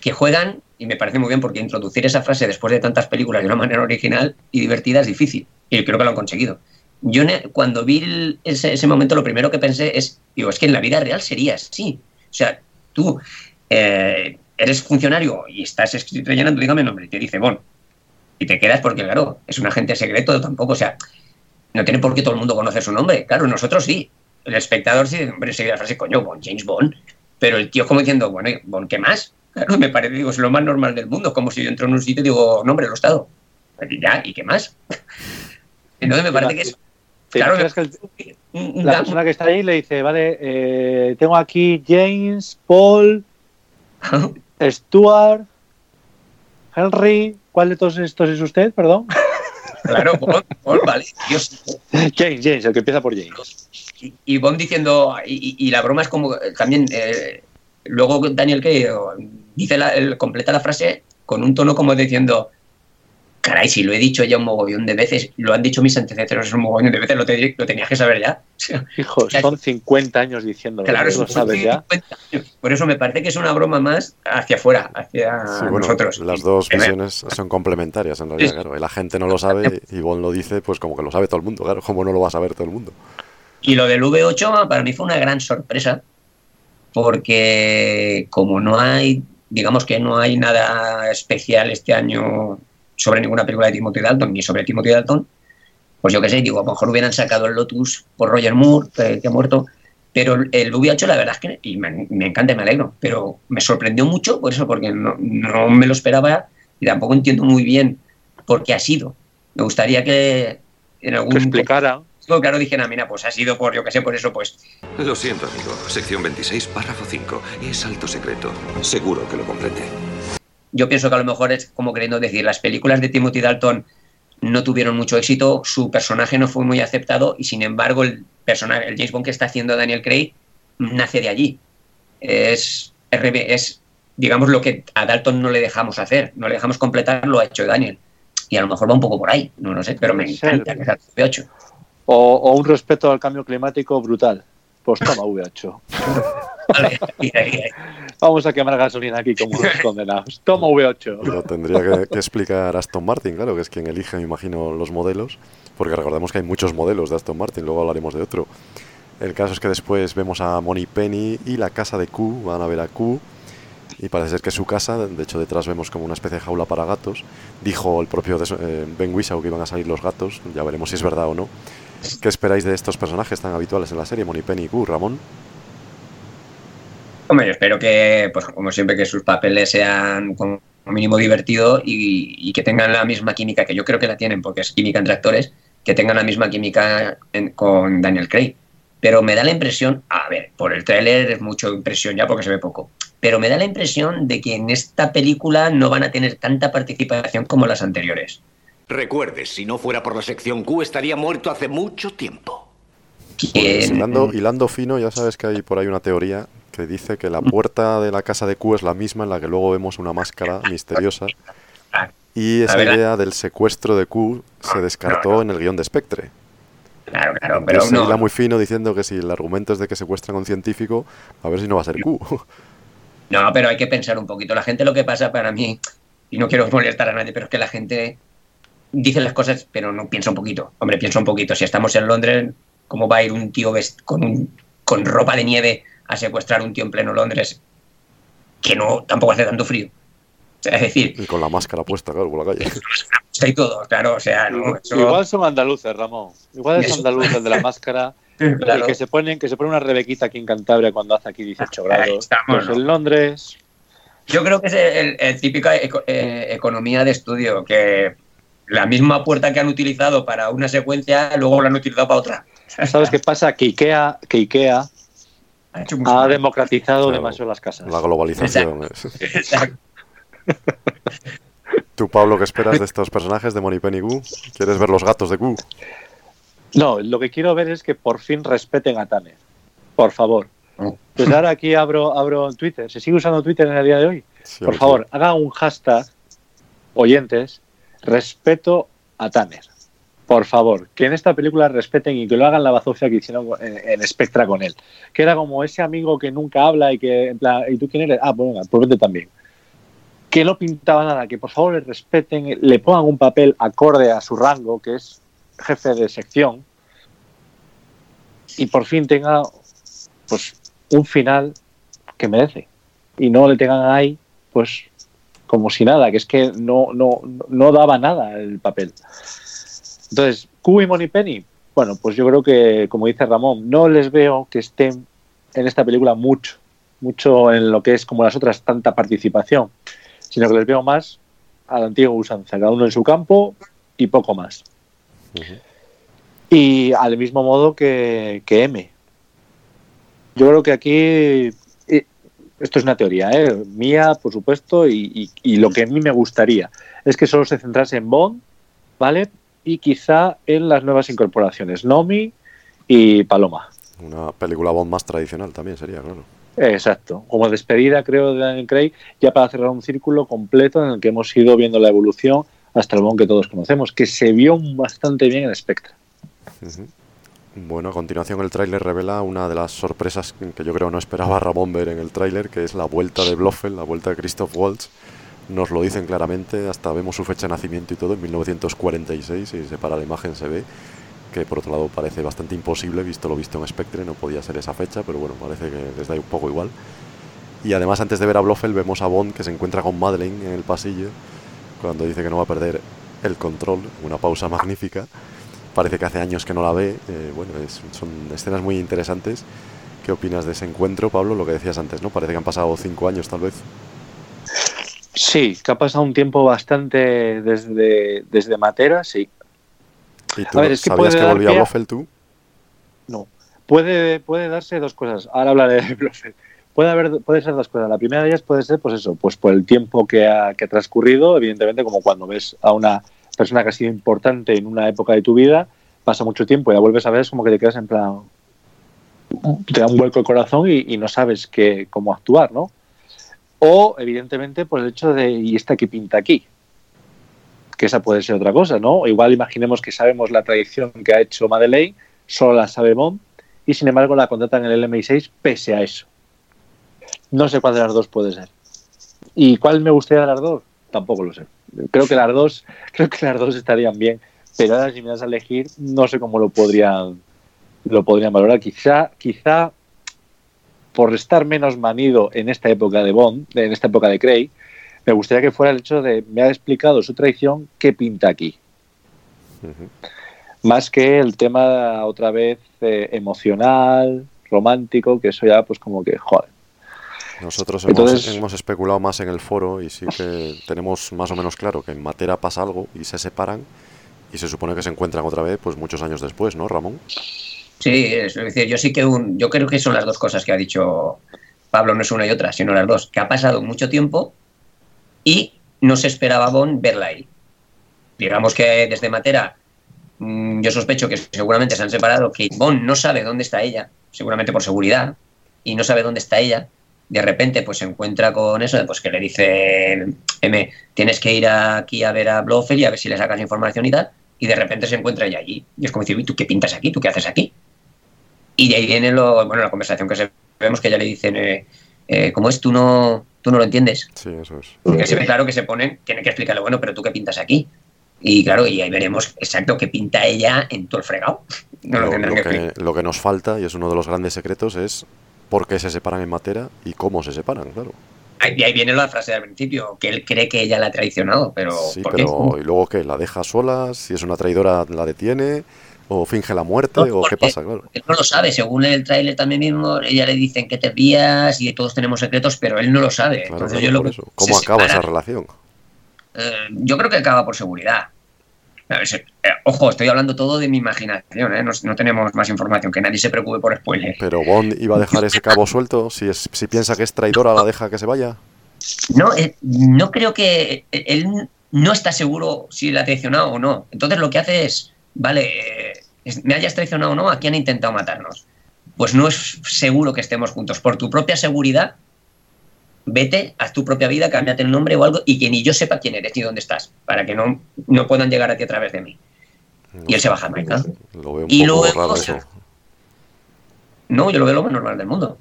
que juegan, y me parece muy bien, porque introducir esa frase después de tantas películas de una manera original y divertida es difícil. Y creo que lo han conseguido. Yo cuando vi ese, ese momento, lo primero que pensé es, digo, es que en la vida real sería así. O sea, tú eh, eres funcionario y estás rellenando, dígame el nombre, y te dice, bon, y te quedas porque, claro, es un agente secreto tampoco, o sea, no tiene por qué todo el mundo conocer su nombre. Claro, nosotros sí. El espectador sí, hombre, seguir la frase, coño, Bond, James Bond. Pero el tío como diciendo, bueno, ¿y Bond, ¿qué más? Claro, me parece, digo, es lo más normal del mundo. Como si yo entro en un sitio y digo, nombre, lo he estado. Y ya, ¿y qué más? Entonces me parece que es. ¿Te Claro, imaginas que el- la persona que está ahí le dice, vale, eh, tengo aquí James, Paul, Stuart, Henry, ¿cuál de todos estos es usted, perdón? Claro, Bond, vale. Dios, James, James, el que empieza por James. y, y Bond diciendo, y, y la broma es como también, eh, luego Daniel que dice la, el- completa la frase con un tono como diciendo, caray, si lo he dicho ya un mogollón de veces, lo han dicho mis antecesores un mogollón de veces, lo, te- lo tenías que saber ya. Hijo, Ya- son 50 años diciéndolo, claro, son sabes ya. 50 años. Por eso me parece que es una broma más hacia afuera, hacia Sí, bueno, nosotros. las dos visiones son complementarias en realidad, Sí. claro. La gente no lo sabe y Bond lo dice, pues como que lo sabe todo el mundo, claro. ¿Cómo no lo va a saber todo el mundo? Y lo del V8 para mí fue una gran sorpresa, porque como no hay, digamos que no hay nada especial este año sobre ninguna película de Timothy Dalton, ni sobre Timothy Dalton, pues yo qué sé, digo, a lo mejor hubieran sacado el Lotus por Roger Moore, que, ha muerto, pero el V8 la verdad es que, y me, me encanta y me alegro, pero me sorprendió mucho por eso, porque no, no me lo esperaba y tampoco entiendo muy bien por qué ha sido. Me gustaría que en algún... Que explicara. Claro, dijera, mira, pues ha sido por, yo qué sé, por eso, pues Lo siento, amigo. Sección 26, párrafo 5. Es alto secreto. Seguro que lo comprende. yo pienso que a lo mejor es como queriendo decir, las películas de Timothy Dalton no tuvieron mucho éxito, su personaje no fue muy aceptado y sin embargo el personaje, el James Bond que está haciendo Daniel Craig nace de allí. Es, es, digamos, lo que a Dalton no le dejamos hacer, no le dejamos completar, lo ha hecho Daniel. Y a lo mejor va un poco por ahí, no lo sé, pero me encanta que sea el V8. O, o un respeto al cambio climático brutal. Pues toma V8. Vale. Vamos a quemar gasolina aquí como los condenados. Toma V8. Lo tendría que, que explicar Aston Martin, claro, que es quien elige, me imagino, los modelos, porque recordemos que hay muchos modelos de Aston Martin, luego hablaremos de otro. El caso es que después vemos a Moni Penny y la casa de Q, van a ver a Q, y parece ser que es su casa, de hecho detrás vemos como una especie de jaula para gatos. Dijo el propio des- eh, Ben Whishaw que iban a salir los gatos, ya veremos si es verdad o no. ¿Qué esperáis de estos personajes tan habituales en la serie, Moni Penny y Q, Ramón? Hombre, espero que, pues como siempre, que sus papeles sean como mínimo divertido y, que tengan la misma química, que yo creo que la tienen, porque es química entre actores, que tengan la misma química con Daniel Craig. Pero me da la impresión, a ver, por el tráiler es mucho impresión ya porque se ve poco, pero me da la impresión de que en esta película no van a tener tanta participación como las anteriores. Recuerde, si no fuera por la sección Q estaría muerto hace mucho tiempo. Pues hilando, hilando fino, ya sabes que hay por ahí una teoría que dice que la puerta de la casa de Q es la misma en la que luego vemos una máscara misteriosa. Y esa idea del secuestro de Q se descartó en el guion de Spectre. Claro, claro, pero se no. hila muy fino diciendo que si el argumento es de que secuestran a un científico, a ver si no va a ser Q. No, pero hay que pensar un poquito. La gente lo que pasa para mí, y no quiero molestar a nadie, pero es que la gente dice las cosas, pero no piensa un poquito. Hombre, piensa un poquito. Si estamos en Londres, ¿cómo va a ir un tío vest- con, un- con ropa de nieve a secuestrar un tío en pleno Londres que no tampoco hace tanto frío. O sea, es decir, Y con la máscara puesta, claro, por la calle. hay todo, claro, o sea, no, eso- Igual son andaluces, Ramón. Igual es andaluz el de la máscara. Claro. Y que se ponen, que se pone una rebequita aquí en Cantabria cuando hace aquí 18 grados. Estamos, pues ¿no? en Londres. Yo creo que es el, el típica eco- eh, economía de estudio, que la misma puerta que han utilizado para una secuencia, luego la han utilizado para otra. ¿Sabes qué pasa? Que Ikea, que Ikea Ha democratizado Claro. demasiado las casas. La globalización. Exacto. ¿Tú, Pablo, qué esperas de estos personajes de Moneypenny Goo? ¿Quieres ver los gatos de Goo? No, lo que quiero ver es que por fin respeten a Tanner. Por favor. Oh. Pues ahora aquí abro, abro Twitter. ¿Se sigue usando Twitter en el día de hoy? Sí, Por sí. favor, haga un hashtag, oyentes, respeto a Tanner. Por favor, que en esta película respeten y que lo hagan la bazofia que hicieron en, Spectra con él. Que era como ese amigo que nunca habla y que, en plan, ¿y tú quién eres? Ah, pues pues vete también. Que no pintaba nada, que por favor le respeten, le pongan un papel acorde a su rango, que es jefe de sección, y por fin tenga pues un final que merece. Y no le tengan ahí, pues, como si nada, que es que no, no, no daba nada el papel. Entonces, Q y Moneypenny, bueno, pues yo creo que, como dice Ramón, no les veo que estén en esta película mucho, mucho en lo que es como las otras, tanta participación, sino que les veo más a la antigua usanza, cada uno en su campo y poco más. Y al mismo modo que, que M. Yo creo que aquí, esto es una teoría, ¿eh? mía, por supuesto, y, y- y lo que a mí me gustaría es que solo se centrase en Bond, ¿vale? Y quizá en las nuevas incorporaciones, Nomi y Paloma. Una película Bond más tradicional también sería, claro. Exacto, como despedida creo de Daniel Craig, ya para cerrar un círculo completo en el que hemos ido viendo la evolución hasta el Bond que todos conocemos, que se vio bastante bien en Spectre. Ujú. Bueno, a continuación el tráiler revela una de las sorpresas que yo creo no esperaba Ramón ver en el tráiler, que es la vuelta de Blofeld, la vuelta de Christoph Waltz. Nos lo dicen claramente, hasta vemos su fecha de nacimiento y todo, en 1946, y se para la imagen se ve, que por otro lado parece bastante imposible, visto lo visto en Spectre, no podía ser esa fecha, pero bueno, parece que les da un poco igual. Y además antes de ver a Blofeld vemos a Bond que se encuentra con Madeleine en el pasillo, cuando dice que no va a perder el control, una pausa magnífica. Parece que hace años que no la ve. eh, bueno, es- son escenas muy interesantes. ¿Qué opinas de ese encuentro, Pablo? Lo que decías antes, ¿no? Parece que han pasado cinco años, tal vez. Sí, que ha pasado un tiempo bastante desde, desde Matera, sí. ¿Y tú A ver, es que sabías puede que volvía a- Blofeld tú? No. Puede, puede darse dos cosas. Ahora hablaré de Blofeld. Puede, haber, puede ser dos cosas. La primera de ellas puede ser, pues eso, pues por el tiempo que ha, que ha transcurrido, evidentemente, como cuando ves a una persona que ha sido importante en una época de tu vida, pasa mucho tiempo y la vuelves a ver, es como que te quedas en plan. te da un vuelco el corazón y, no sabes qué, cómo actuar, ¿no? O, evidentemente, por el hecho de, ¿y esta qué pinta aquí? Que esa puede ser otra cosa, ¿no? Igual imaginemos que sabemos la tradición que ha hecho Madeleine, solo la sabe Bond, y sin embargo la contratan en el MI6 pese a eso. No sé cuál de las dos puede ser. ¿Y cuál me gustaría de las dos? Tampoco lo sé. Creo que las dos, creo que las dos estarían bien, pero ahora si me das a elegir, no sé cómo lo podrían, lo podrían valorar. Quizá, quizá por estar menos manido en esta época de Bond, en esta época de Craig, me gustaría que fuera el hecho de me ha explicado su traición, ¿qué pinta aquí? Más que el tema otra vez eh, emocional, romántico, que eso ya pues como que, joder. Nosotros hemos, Entonces- hemos especulado más en el foro y sí que tenemos más o menos claro que en Matera pasa algo y se separan y se supone que se encuentran otra vez pues muchos años después, ¿no, Ramón? Sí, es decir, yo sí que un, yo creo que son las dos cosas que ha dicho Pablo, no es una y otra, sino las dos, que ha pasado mucho tiempo y no se esperaba Bond verla ahí. Digamos que desde Matera, mm, yo sospecho que seguramente se han separado, que Bond no sabe dónde está ella, seguramente por seguridad, y no sabe dónde está ella. De repente, pues se encuentra con eso, pues que le dice M, tienes que ir aquí a ver a Blofeld y a ver si le sacas información y tal, y de repente se encuentra ella allí. Y es como decir, "Uy, ¿tú qué pintas aquí? ¿Tú qué haces aquí? Y de ahí viene lo, bueno, la conversación que se, vemos que ya le dicen, eh, eh, ¿cómo es? ¿Tú no, tú no lo entiendes? Sí, eso es. Porque se ve claro que se ponen, tiene que explicarle, bueno, pero tú qué pintas aquí. Y claro, y ahí veremos exacto qué pinta ella en todo el fregado. No lo, que, lo que nos falta, y es uno de los grandes secretos, es por qué se separan en Matera y cómo se separan, claro. Y ahí viene la frase del principio, que él cree que ella la ha traicionado, pero... Sí, pero ¿y luego qué? ¿La deja sola? Si es una traidora, ¿la detiene? ¿O finge la muerte? ¿O qué pasa? Claro. Él no lo sabe, según el tráiler también mismo, ella le dicen que te vías y todos tenemos secretos, pero él no lo sabe. Claro, Entonces claro, yo lo eso. ¿Cómo se acaba esa relación? Eh, yo creo que acaba por seguridad. Eh, ojo, estoy hablando todo de mi imaginación, ¿eh? no, no tenemos más información, que nadie se preocupe por spoilers. ¿Pero Bond iba a dejar ese cabo suelto? Si, es, si piensa que es traidora, ¿la deja que se vaya? No, eh, no creo que él no está seguro si la ha traicionado o no. Entonces lo que hace es, vale, me hayas traicionado o no, aquí han intentado matarnos. Pues no es seguro que estemos juntos. Por tu propia seguridad, vete, haz tu propia vida, cámbiate el nombre o algo y que ni yo sepa quién eres ni dónde estás, para que no, no puedan llegar a ti a través de mí. Y él se va a Jamaica. Lo veo un Y poco luego- raro eso. No, yo lo veo lo más normal del mundo.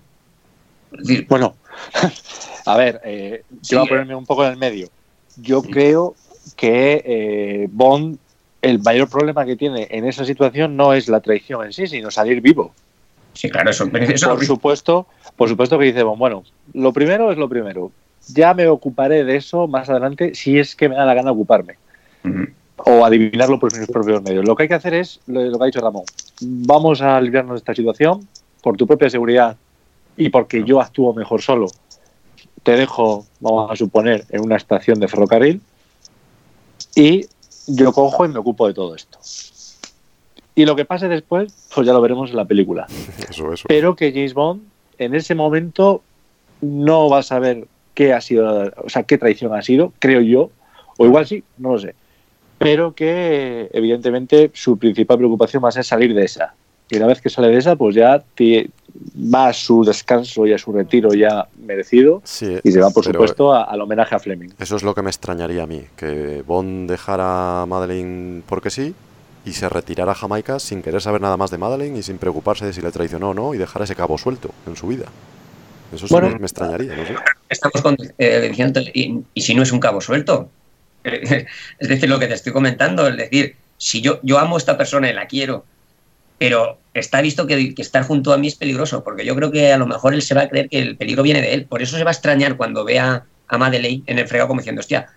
Es decir, Bueno, a ver, eh, yo voy a ponerme un poco en el medio. Yo creo que eh, Bond, el mayor problema que tiene en esa situación no es la traición en sí, sino salir vivo. Sí, claro, eso, eso por supuesto, por supuesto que dice bueno, lo primero es lo primero. Ya me ocuparé de eso más adelante si es que me da la gana ocuparme. O adivinarlo por mis propios medios. Lo que hay que hacer es lo, lo que ha dicho Ramón. Vamos a librarnos de esta situación por tu propia seguridad y porque yo actúo mejor solo. Te dejo, vamos a suponer, en una estación de ferrocarril y yo cojo y me ocupo de todo esto. Y lo que pase después, pues ya lo veremos en la película. Eso, eso. Pero que James Bond en ese momento no va a saber qué ha sido, o sea, qué traición ha sido, creo yo, o igual sí, no lo sé. Pero que evidentemente su principal preocupación va a ser salir de esa. Y una vez que sale de esa, pues ya va a su descanso y a su retiro ya merecido Sí, y se va, por supuesto, a- al homenaje a Fleming. Eso es lo que me extrañaría a mí, que Bond dejara a Madeleine porque sí y se retirara a Jamaica sin querer saber nada más de Madeleine y sin preocuparse de si le traicionó o no y dejar ese cabo suelto en su vida. Eso sí Bueno. me, me extrañaría, no sé. estamos con- eh, diciendo, y, y si no es un cabo suelto? es decir, lo que te estoy comentando, es decir, si yo, yo amo a esta persona y la quiero, pero está visto que, que estar junto a mí es peligroso, porque yo creo que a lo mejor él se va a creer que el peligro viene de él. Por eso se va a extrañar cuando vea a Madeleine en el fregado como diciendo, hostia,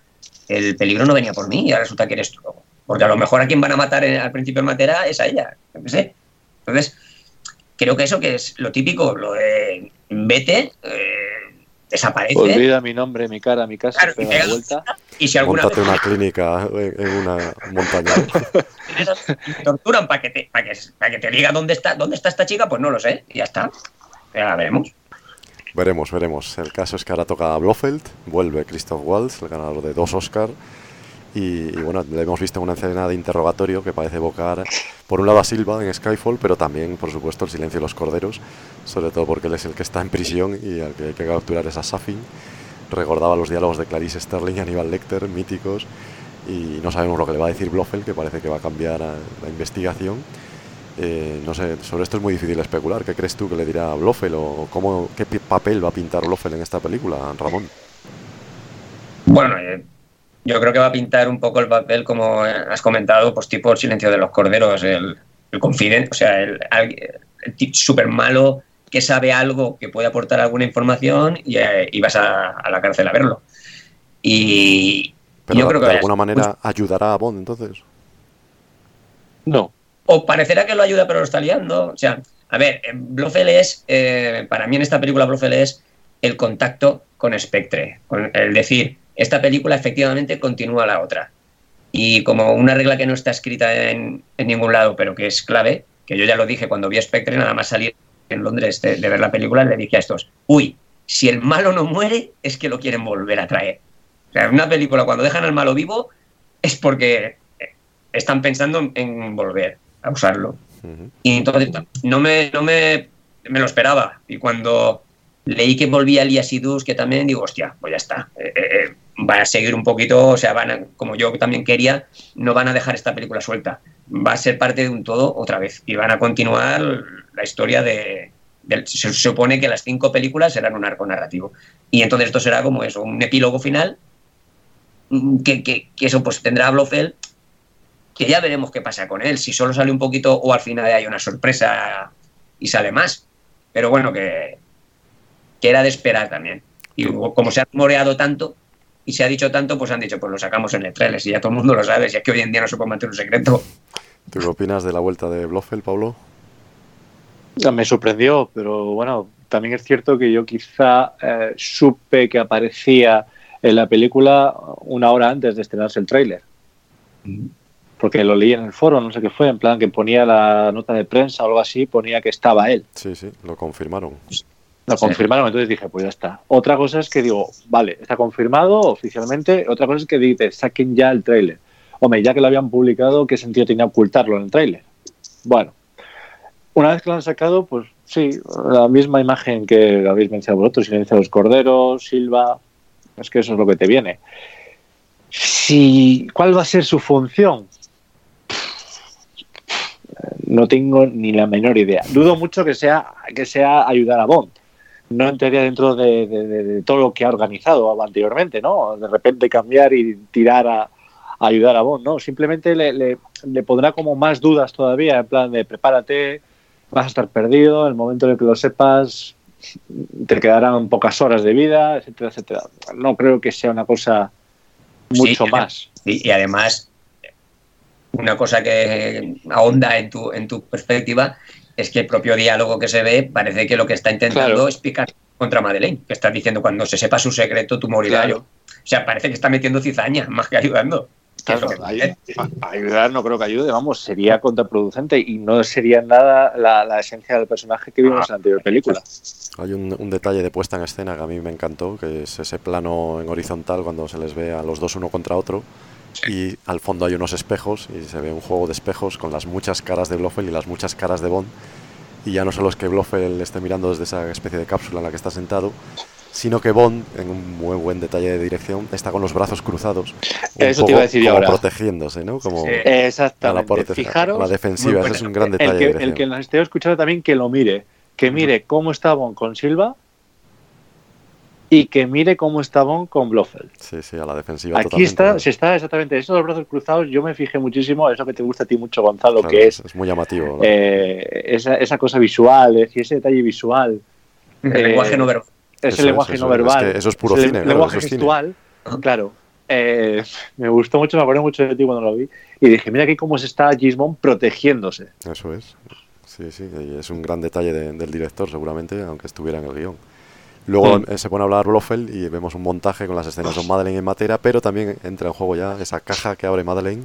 el peligro no venía por mí y ahora resulta que eres tú. Porque a lo mejor a quien van a matar en- al principio en Matera es a ella, yo qué sé. Entonces, creo que eso que es lo típico, lo de vete, eh, desaparece. Olvida mi nombre, mi cara, mi casa, Claro, y pega pega la vuelta. Y si alguna Móntate vez una clínica en, en una montaña. torturan para que te, para que, para que te diga dónde está, dónde está esta chica, pues no lo sé, y ya está. Ya veremos. Veremos, veremos. El caso es que ahora toca a Blofeld, vuelve Christoph Waltz, el ganador de dos Oscar. Y, y bueno, le hemos visto una escena de interrogatorio que parece evocar, por un lado, a Silva en Skyfall, pero también, por supuesto, el silencio de los corderos, sobre todo porque él es el que está en prisión y al que hay que capturar es a Safin. Recordaba los diálogos de Clarice Sterling y Aníbal Lecter, míticos, y no sabemos lo que le va a decir Blofeld, que parece que va a cambiar a- la investigación. Eh, no sé, sobre esto es muy difícil especular. ¿Qué crees tú que le dirá Blofeld o cómo, qué papel va a pintar Blofeld en esta película, Ramón? Bueno, eh, yo creo que va a pintar un poco el papel, como has comentado, pues tipo el silencio de los corderos, el, el confidente, o sea, el, el súper malo que sabe algo que puede aportar alguna información y, eh, y vas a, a la cárcel a verlo. Y Pero yo creo que de alguna manera ayudará a Bond entonces. No. o parecerá que lo ayuda pero lo está liando. O sea, a ver, Blofeld es, eh, para mí en esta película Blofeld es el contacto con Spectre, con el decir, esta película efectivamente continúa la otra. Y como una regla que no está escrita en, en ningún lado, pero que es clave, que yo ya lo dije cuando vi a Spectre, nada más salir en Londres de, de ver la película, le dije a estos, uy, si el malo no muere, es que lo quieren volver a traer. O sea, en una película, cuando dejan al malo vivo, es porque están pensando en- en volver a usarlo. Y entonces no me, no me, me lo esperaba. Y cuando leí que volvía Elias Idus, que también digo, hostia, pues ya está. Eh, eh, eh, van a seguir un poquito, o sea, van a, como yo también quería, no van a dejar esta película suelta. Va a ser parte de un todo otra vez. Y van a continuar la historia de. se supone que las cinco películas serán un arco narrativo. Y entonces esto será como eso, un epílogo final. mm, Que, eso pues tendrá a Blofeld que ya veremos qué pasa con él, si solo sale un poquito o al final hay una sorpresa y sale más. Pero bueno, que, que era de esperar también. Y como se ha rumoreado tanto y se ha dicho tanto, pues han dicho, pues lo sacamos en el trailer, si ya todo el mundo lo sabe, si es que hoy en día no se puede mantener un secreto. ¿Tú qué opinas de la vuelta de Blofeld, Pablo? Me sorprendió, pero bueno, también es cierto que yo quizá eh, supe que aparecía en la película una hora antes de estrenarse el tráiler. Porque lo leí en el foro, no sé qué fue, en plan que ponía la nota de prensa o algo así, ponía que estaba él. Sí, sí, lo confirmaron. Lo confirmaron, entonces dije, pues ya está. Otra cosa es que digo, vale, está confirmado oficialmente. Otra cosa es que dice, saquen ya el tráiler. Hombre, ya que lo habían publicado, ¿qué sentido tenía ocultarlo en el tráiler? Bueno, una vez que lo han sacado, pues sí, la misma imagen que habéis mencionado vosotros, los Corderos, Silva, es que eso es lo que te viene. Si, ¿Cuál va a ser su función? No tengo ni la menor idea. Dudo mucho que sea, que sea ayudar a Bond. No entraría dentro de, de, de, todo lo que ha organizado anteriormente, ¿no? De repente cambiar y tirar a, a ayudar a Bond, ¿no? Simplemente le, le, le, pondrá como más dudas todavía, en plan de prepárate, vas a estar perdido, en el momento en el que lo sepas te quedarán pocas horas de vida, etcétera, etcétera. No creo que sea una cosa mucho sí, más. Y, y, además, una cosa que ahonda en tu, en tu perspectiva es que el propio diálogo que se ve parece que lo que está intentando Claro. es picar contra Madeleine, que está diciendo cuando se sepa su secreto tú morirás Claro. yo. O sea, parece que está metiendo cizaña más que ayudando. Claro, que- ayudar no creo que ayude, vamos, sería contraproducente y no sería nada la, la esencia del personaje que vimos en la anterior película. Hay un, un detalle de puesta en escena que a mí me encantó, que es ese plano en horizontal cuando se les ve a los dos uno contra otro y al fondo hay unos espejos y se ve un juego de espejos con las muchas caras de Blofeld y las muchas caras de Bond y ya no solo es que Blofeld esté mirando desde esa especie de cápsula en la que está sentado, sino que Bond, en un muy buen detalle de dirección, está con los brazos cruzados, Eso te iba a decir como ahora. protegiéndose, ¿no? Como Sí. a la, Exactamente. Fijaros, a la defensiva, ese es un gran detalle el de que, dirección. el que nos esté escuchando también que lo mire, que mire cómo está Bond con Silva y que mire cómo está Bond con Blofeld. Sí, sí, a la defensiva Aquí totalmente. está, se está exactamente eso, los brazos cruzados. Yo me fijé muchísimo, eso que te gusta a ti mucho, Gonzalo, Claro, que es es muy llamativo. ¿no? eh, esa, esa cosa visual, es decir, ese detalle visual. El Eh, lenguaje no verbal. Es Eso el es, lenguaje eso no verbal. es que eso es puro el cine, claro, lenguaje cine. gestual, claro. Eh, me gustó mucho, me acordé mucho de ti cuando lo vi. Y dije, mira aquí cómo se está Gismond protegiéndose. Eso es. Sí, sí, es un gran detalle de- del director, seguramente, aunque estuviera en el guion. Luego Mm. eh, se pone a hablar Blofeld y vemos un montaje con las escenas de Madeleine en Matera, pero también entra en juego ya esa caja que abre Madeleine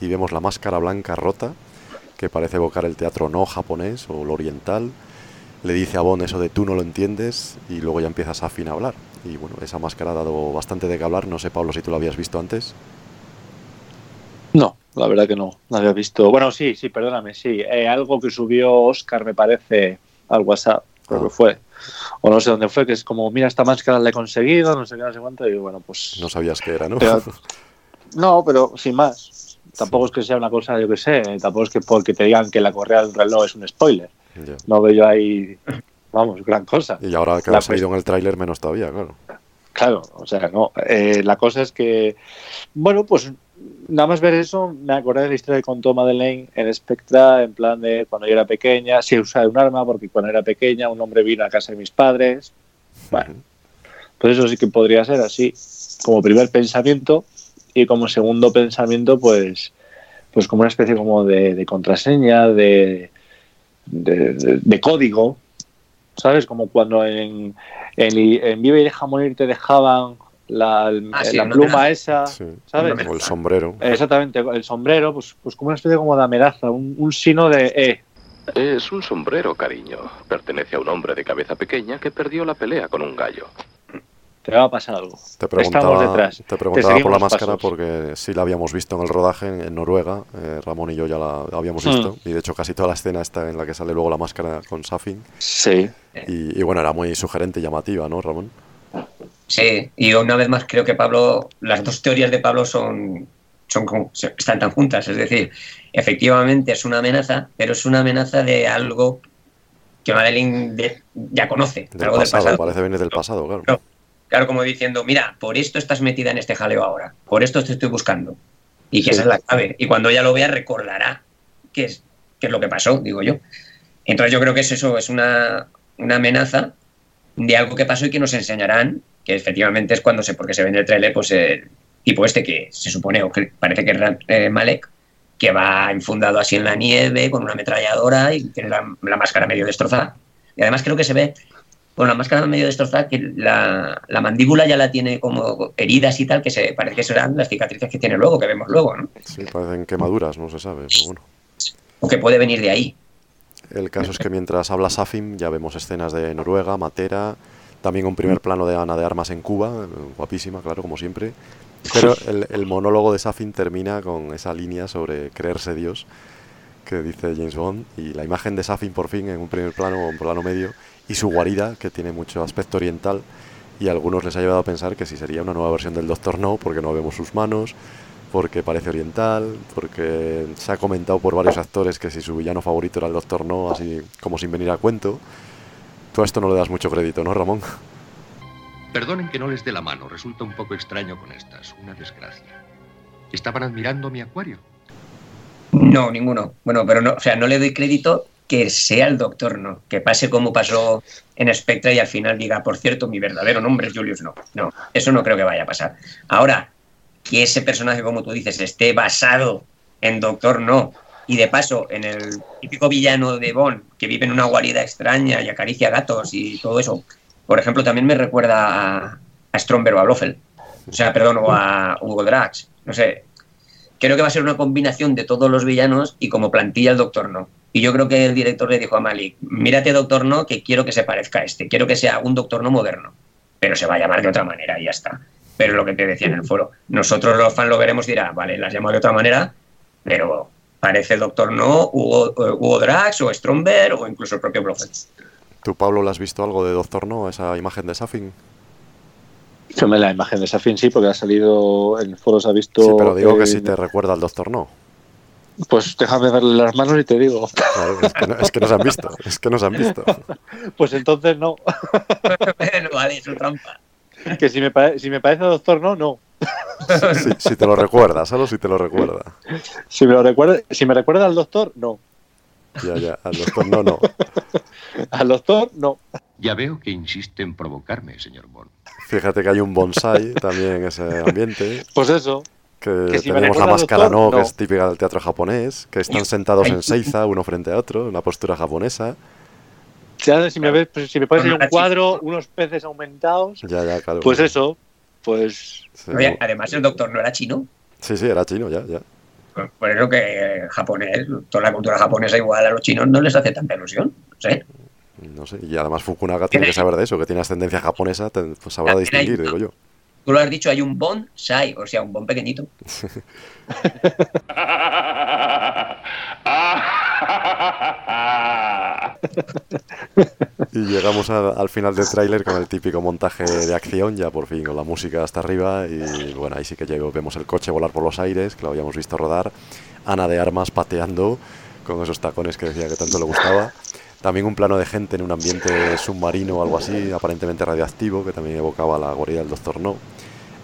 y vemos la máscara blanca rota, que parece evocar el teatro no japonés o el oriental. Le dice a Bond eso de tú no lo entiendes y luego ya empieza Safin a hablar. Y bueno, esa máscara ha dado bastante de qué hablar. No sé, Pablo, si tú lo habías visto antes. No, la verdad que no. No había visto. Bueno, sí, sí, perdóname, sí. Eh, algo que subió Oscar, me parece, al WhatsApp, creo Ah. que fue. O no sé dónde fue, que es como, mira, esta máscara la he conseguido, no sé qué, no sé cuánto. Y bueno, pues. No sabías qué era, ¿no? Pero- no, pero sin más. Tampoco es que sea una cosa, yo que sé, tampoco es que porque te digan que la correa del reloj es un spoiler. No veo yo ahí, vamos, gran cosa. Y ahora que La ha salido en el tráiler menos todavía, claro. Claro, o sea, no. Eh, la cosa es que, bueno, pues nada más ver eso, me acordé de la historia que contó Madeleine en Spectra, en plan de cuando yo era pequeña, sí usaba un arma, porque cuando era pequeña un hombre vino a casa de mis padres. Bueno, pues eso sí que podría ser así, como primer pensamiento, y como segundo pensamiento, pues, pues como una especie como de, contraseña, de- de código, ¿sabes? Como cuando en, en, en Vive y deja morir te dejaban la, Ah, sí, la una pluma esa, Sí. ¿sabes? O el sombrero. Exactamente, el sombrero, pues, pues como una especie como de amenaza, un, un sino de, eh, Es un sombrero, cariño. Pertenece a un hombre de cabeza pequeña que perdió la pelea con un gallo. te va a pasar algo. Te Estamos preguntaba, detrás. te preguntaba por la máscara pasos. porque sí la habíamos visto en el rodaje en, en Noruega. eh, Ramón y yo ya la habíamos Hmm. visto. Y de hecho casi toda la escena está en la que sale luego la máscara con Safin. Sí. Y, y bueno, era muy sugerente y llamativa, ¿no, Ramón? Sí, y una vez más creo que Pablo, las dos teorías de Pablo son, son como- están tan juntas. Es decir, efectivamente es una amenaza, pero es una amenaza de algo que Madeline de- ya conoce, Del algo pasado, del pasado. parece venir del pasado, claro. Claro. Claro, como diciendo, mira, por esto estás metida en este jaleo ahora, por esto te estoy buscando. Y que Sí. esa es la clave. Y cuando ella lo vea, recordará qué es, qué es lo que pasó, digo yo. Entonces yo creo que es eso, es una, una amenaza de algo que pasó y que nos enseñarán, que efectivamente es cuando se, porque se ve en el trailer, pues el tipo este que se supone, o que parece que es eh, Malek, que va infundado así en la nieve con una ametralladora y tiene la, la máscara medio destrozada. Y además creo que se ve con la máscara medio destrozada que la, la, mandíbula ya la tiene como heridas y tal, que se parece que serán las cicatrices que tiene luego, que vemos luego, ¿no? Sí, parecen quemaduras, no se sabe, pero bueno. O que puede venir de ahí. El caso es que mientras habla Safin ya vemos escenas de Noruega, Matera, también un primer plano de Ana de Armas en Cuba, guapísima, claro, como siempre. Pero el, el monólogo de Safin termina con esa línea sobre creerse Dios que dice James Bond y la imagen de Safin por fin en un primer plano o un plano medio y su guarida que tiene mucho aspecto oriental y a algunos les ha llevado a pensar que si sería una nueva versión del Doctor No porque no vemos sus manos porque parece oriental, porque se ha comentado por varios actores que si su villano favorito era el Doctor No, así como sin venir a cuento. Tú a esto no le das mucho crédito, ¿no, Ramón? Perdonen que no les dé la mano, resulta un poco extraño con estas, una desgracia. ¿Estaban admirando mi acuario? No, ninguno. Bueno, pero no, o sea, no le doy crédito que sea el doctor, no. Que pase como pasó en Spectra y al final diga, por cierto, mi verdadero nombre es Julius, no. No, eso no creo que vaya a pasar. Ahora, que ese personaje, como tú dices, esté basado en Doctor No, y de paso en el típico villano de Bond, que vive en una guarida extraña y acaricia gatos y todo eso, por ejemplo, también me recuerda a, Stromberg o a Blofeld. O sea, perdón, o a Hugo Drax. No sé. Creo que va a ser una combinación de todos los villanos y como plantilla el Doctor No. Y yo creo que el director le dijo a Malik, mírate Doctor No, que quiero que se parezca a este. Quiero que sea un Doctor No moderno. Pero se va a llamar de otra manera y ya está pero lo que te decía en el foro, nosotros los fans lo veremos y dirá, vale, las llamo de otra manera, pero parece el Doctor No, Hugo, Hugo Drax o Stromberg o incluso el propio Blofeld. ¿Tú, Pablo, le has visto algo de Doctor No, esa imagen de Safin? Yo me la imagen de Safin sí, porque ha salido en el foro, se ha visto... Sí, pero digo eh, que si te recuerda al Doctor No. Pues déjame darle las manos y te digo. Claro, es, que no, es que no se han visto, es que no se han visto. Pues entonces no. no vale, es trampa. Que si me, pare si me parece doctor, no, no. Si, si, te lo recuerda, solo si te lo recuerda. Si me, lo recuerda, si me recuerda al doctor, no. Ya, ya, al doctor no, no. al doctor, no. Ya veo que insiste en provocarme, señor Bond. Fíjate que hay un bonsai también en ese ambiente. Pues eso. Que, que si tenemos la máscara doctor, no, no, que es típica del teatro japonés, que están sentados en seiza, uno frente a otro, una postura japonesa. Si me, ves, pues, si me pones en un cuadro, unos peces aumentados, ya, ya, claro, pues claro. eso, pues... Sí, Oye, además el doctor no era chino. Sí, sí, era chino, ya, ya. Por, por eso que japonés, toda la cultura japonesa igual a los chinos no les hace tanta ilusión, no sé. No sé, y además Fukunaga tiene que saber de eso, que tiene ascendencia japonesa, pues sabrá distinguir, digo yo. Tú lo has dicho, hay un bonsai, o sea, un bon pequeñito. y llegamos al final del tráiler con el típico montaje de acción, ya por fin con la música hasta arriba y bueno, ahí sí que llego, vemos el coche volar por los aires, que lo habíamos visto rodar, Ana de Armas pateando con esos tacones que decía que tanto le gustaba. También un plano de gente en un ambiente submarino o algo así, aparentemente radioactivo, que también evocaba la guarida del Doctor No.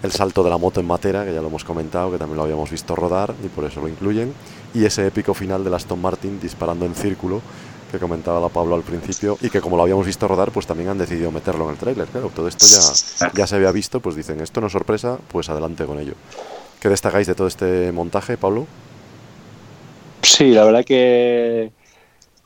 El salto de la moto en Matera, que ya lo hemos comentado, que también lo habíamos visto rodar y por eso lo incluyen. Y ese épico final de Aston Martin disparando en círculo, que comentaba la Pablo al principio, y que como lo habíamos visto rodar, pues también han decidido meterlo en el tráiler. Claro, todo esto ya, ya se había visto, pues dicen, esto no es sorpresa, pues adelante con ello. ¿Qué destacáis de todo este montaje, Pablo? Sí, la verdad que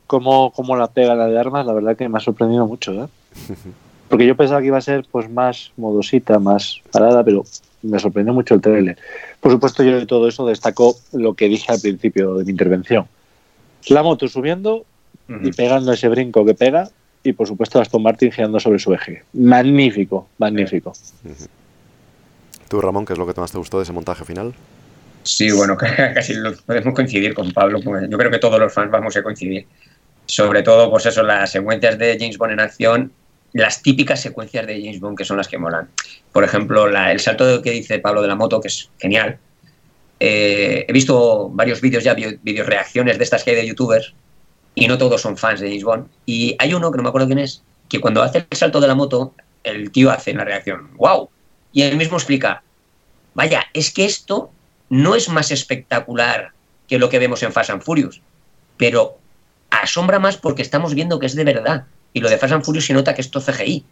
como, como la pega la de armas, la verdad que me ha sorprendido mucho, ¿eh? Porque yo pensaba que iba a ser pues más modosita, más parada, pero me sorprendió mucho el trailer. Por supuesto, yo de todo eso destaco lo que dije al principio de mi intervención. La moto subiendo uh -huh. y pegando ese brinco que pega, y por supuesto Aston Martin girando sobre su eje. Magnífico, magnífico. Uh -huh. ¿Tú, Ramón, qué es lo que más te gustó de ese montaje final? Sí, bueno, casi podemos coincidir con Pablo. Yo creo que todos los fans vamos a coincidir. Sobre todo, pues eso, las secuencias de James Bond en acción las típicas secuencias de James Bond que son las que molan. Por ejemplo, la, el salto que dice Pablo de la moto, que es genial. Eh, he visto varios vídeos ya, vídeos reacciones de estas que hay de youtubers, y no todos son fans de James Bond. Y hay uno, que no me acuerdo quién es, que cuando hace el salto de la moto, el tío hace la reacción, ¡wow! Y él mismo explica, vaya, es que esto no es más espectacular que lo que vemos en Fast and Furious, pero asombra más porque estamos viendo que es de verdad. Y lo de Fast and Furious se nota que esto CGI.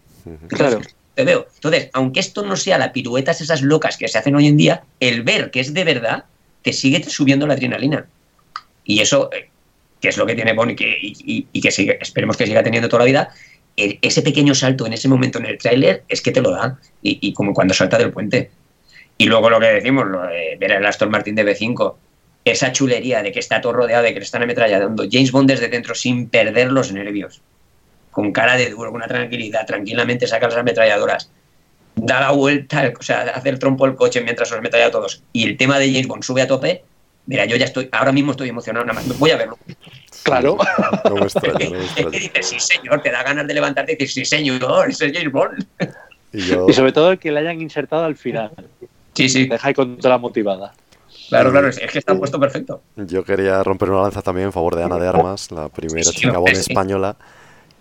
Claro. Te veo. Entonces, aunque esto no sea la piruetas esas locas que se hacen hoy en día, el ver que es de verdad te sigue subiendo la adrenalina. Y eso, eh, que es lo que tiene Bond y que, y, y que sigue, esperemos que siga teniendo toda la vida, ese pequeño salto en ese momento en el tráiler es que te lo da. Y, y como cuando salta del puente. Y luego lo que decimos, lo de ver el Aston Martin de B5, esa chulería de que está todo rodeado, de que le están ametrallando. James Bond desde dentro sin perder los nervios. Con cara de duro, con una tranquilidad, tranquilamente saca las ametralladoras. Da la vuelta, o sea, hace el trompo el coche mientras los ametralla a todos. Y el tema de James Bond sube a tope. Mira, yo ya estoy, ahora mismo estoy emocionado, nada más. Voy a verlo. Claro. No me extraña, no me Es que extraña. dices, sí, señor, te da ganas de levantarte y decir, sí, señor, ese es James Bond. Y yo, Y sobre todo el que le hayan insertado al final. Sí, sí. Deja ahí con toda la motivada. Claro, claro, es que está puesto perfecto. yo quería romper una lanza también en favor de Ana de Armas, la primera chica Bond sí.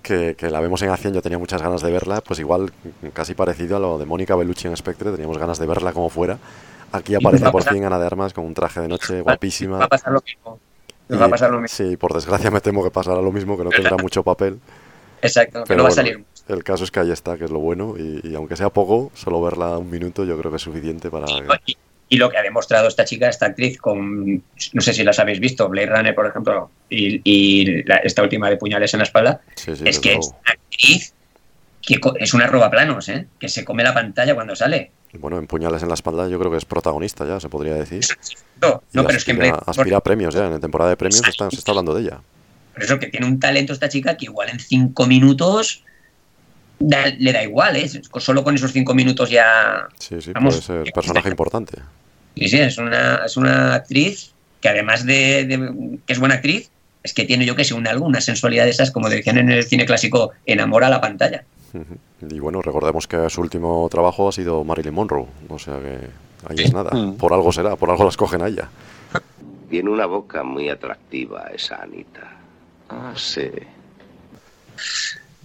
Que, que la vemos en acción. Yo tenía muchas ganas de verla, pues igual casi parecido a lo de Mónica Bellucci en Spectre, teníamos ganas de verla como fuera. Aquí aparece va a por fin Ana de Armas con un traje de noche Va guapísima. a pasar lo mismo. Nos Y- va a pasar lo mismo. Sí, por desgracia me temo que pasará lo mismo, que no tendrá mucho papel. Exacto, que Pero no va a bueno, salir. el caso es que ahí está, que es lo bueno. Y, y aunque sea poco, solo verla un minuto yo creo que es suficiente para... Y, y lo que ha demostrado esta chica, esta actriz, con no sé si las habéis visto, Blade Runner, por ejemplo, y, y la- esta última de Puñales en la espalda, Sí, sí, es que es una actriz que es una roba planos, ¿eh? que se come la pantalla cuando sale. Bueno, en Puñales en la espalda yo creo que es protagonista ya, se podría decir. No, pero es que en aspira, Blade aspira a premios ya, en temporada de premios está- se está hablando de ella. Por eso que tiene un talento esta chica que igual en cinco minutos da- le da igual, ¿eh? Solo con esos cinco minutos ya... Sí, sí, Vamos, puede ser personaje importante. Sí, sí, es una, es una actriz que además de, de que es buena actriz, es que tiene yo que sé, un algo, una sensualidad de esas, como decían en el cine clásico, enamora a la pantalla. Y bueno, recordemos que su último trabajo ha sido Marilyn Monroe, o sea que ahí es nada. Mm. Por algo será, por algo la escogen a ella. Tiene una boca muy atractiva esa Anita. Ah, sí.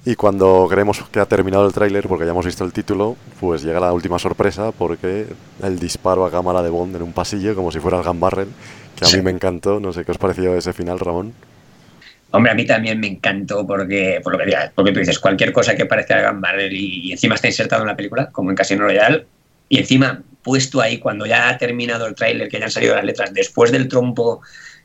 Y cuando creemos que ha terminado el tráiler, porque ya hemos visto el título, pues llega la última sorpresa, porque el disparo a cámara de Bond en un pasillo, como si fuera el Gun Barrel, que a mí me encantó. No sé qué os pareció ese final, Ramón. Hombre, a mí también me encantó porque, por lo que digas, porque tú dices, cualquier cosa que parezca Gun Barrel y, y encima está insertado en la película, como en Casino Royale, y encima puesto ahí cuando ya ha terminado el tráiler, que ya han salido las letras, después del trompo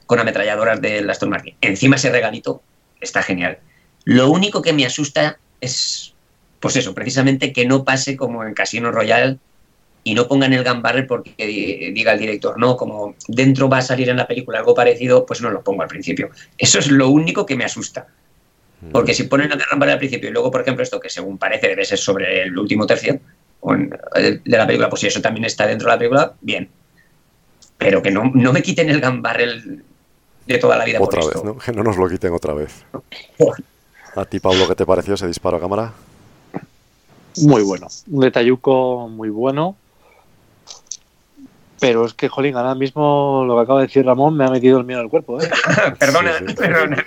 con ametralladoras del Aston Martin, encima ese regalito, está genial. Lo único que me asusta es, pues eso, precisamente que no pase como en Casino Royale y no pongan el Gun Barrel porque di- diga el director, no, como dentro va a salir en la película algo parecido, pues no lo pongo al principio. Eso es lo único que me asusta. Porque si ponen el Gun Barrel al principio y luego, por ejemplo, esto que según parece debe ser sobre el último tercio eh, de la película, pues si eso también está dentro de la película, bien. Pero que no, no me quiten el Gun Barrel de toda la vida por Otra esto. vez, ¿no? Que no nos lo quiten otra vez. ¿A ti, Pablo, qué te pareció ese disparo a cámara? Muy bueno. Un detalluco muy bueno. Pero es que, jolín, ahora mismo lo que acaba de decir Ramón me ha metido el miedo al cuerpo. ¿eh? perdona, perdona.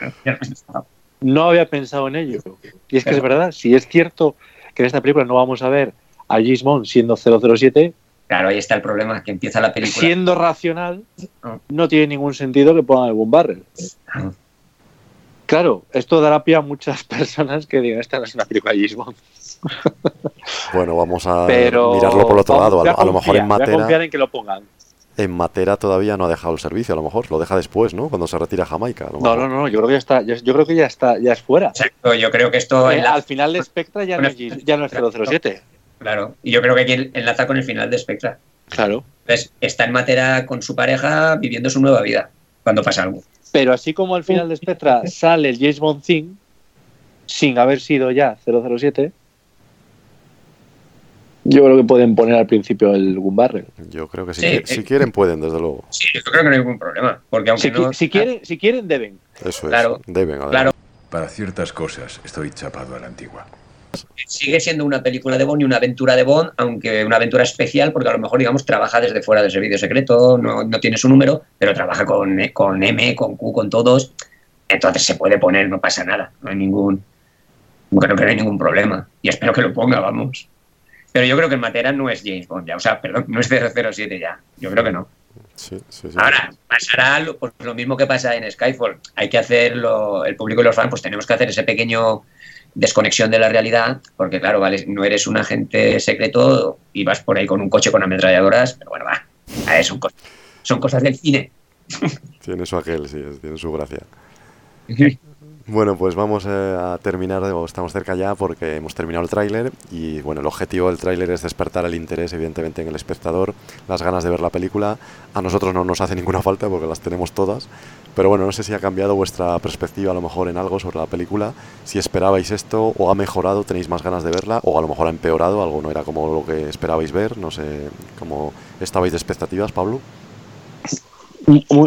No había pensado en ello. Y es que es verdad, si es cierto que en esta película no vamos a ver a Bond siendo 007, Claro, ahí está el problema, que empieza la película. siendo racional, no tiene ningún sentido que pongan algún barrel. Claro, esto dará pie a muchas personas que digan, esta no es una película de James Bond. Bueno, vamos a Pero mirarlo por otro vamos, lado. A, voy lo- a lo mejor en voy a confiar Matera, en que lo pongan. en Matera todavía no ha dejado el servicio, a lo mejor. Lo deja después, ¿no? Cuando se retira a Jamaica. a No, no, no, yo creo que ya está, yo creo que ya está, ya es fuera. Exacto, yo creo que esto Eh, al final de Spectra ya no, ya no es 007. Claro, y yo creo que aquí enlaza con el final de Spectra. Claro. Entonces, está en Matera con su pareja viviendo su nueva vida cuando pasa algo. Pero así como al final de Spectra sale el James Bond Thing, sin haber sido ya 007, yo creo que pueden poner al principio el Gun Barrel. Yo creo que si, Sí, qui- eh. si quieren, pueden, desde luego. Sí, yo creo que no hay ningún problema. Porque aunque Si, no. si quieren, si quieren, deben. Eso Claro, es. Deben, además. claro. Para ciertas cosas estoy chapado a la antigua. Sigue siendo una película de Bond y una aventura de Bond, aunque una aventura especial, porque a lo mejor, digamos, trabaja desde fuera del servicio secreto, no, no tiene su número, pero trabaja con, con M, con Q, con todos. Entonces se puede poner, no pasa nada. No hay ningún. Creo que no hay ningún problema. Y espero que lo ponga, vamos. Pero yo creo que en Matera no es James Bond ya. O sea, perdón, no es 007 ya. Yo creo que no. Sí, sí, sí. Ahora, pasará lo, pues, lo mismo que pasa en Skyfall. Hay que hacerlo, el público y los fans, pues tenemos que hacer ese pequeño desconexión de la realidad, porque claro, vale, no eres un agente secreto y vas por ahí con un coche con ametralladoras, pero bueno, va, ver, son, cosas, son cosas del cine. Tiene su aquel, sí, tiene su gracia. Bueno, pues vamos eh, a terminar, o estamos cerca ya porque hemos terminado el tráiler y bueno, el objetivo del tráiler es despertar el interés evidentemente en el espectador, las ganas de ver la película. A nosotros no nos hace ninguna falta porque las tenemos todas, pero bueno, no sé si ha cambiado vuestra perspectiva a lo mejor en algo sobre la película, si esperabais esto o ha mejorado, tenéis más ganas de verla o a lo mejor ha empeorado, algo no era como lo que esperabais ver, no sé cómo estabais de expectativas, Pablo.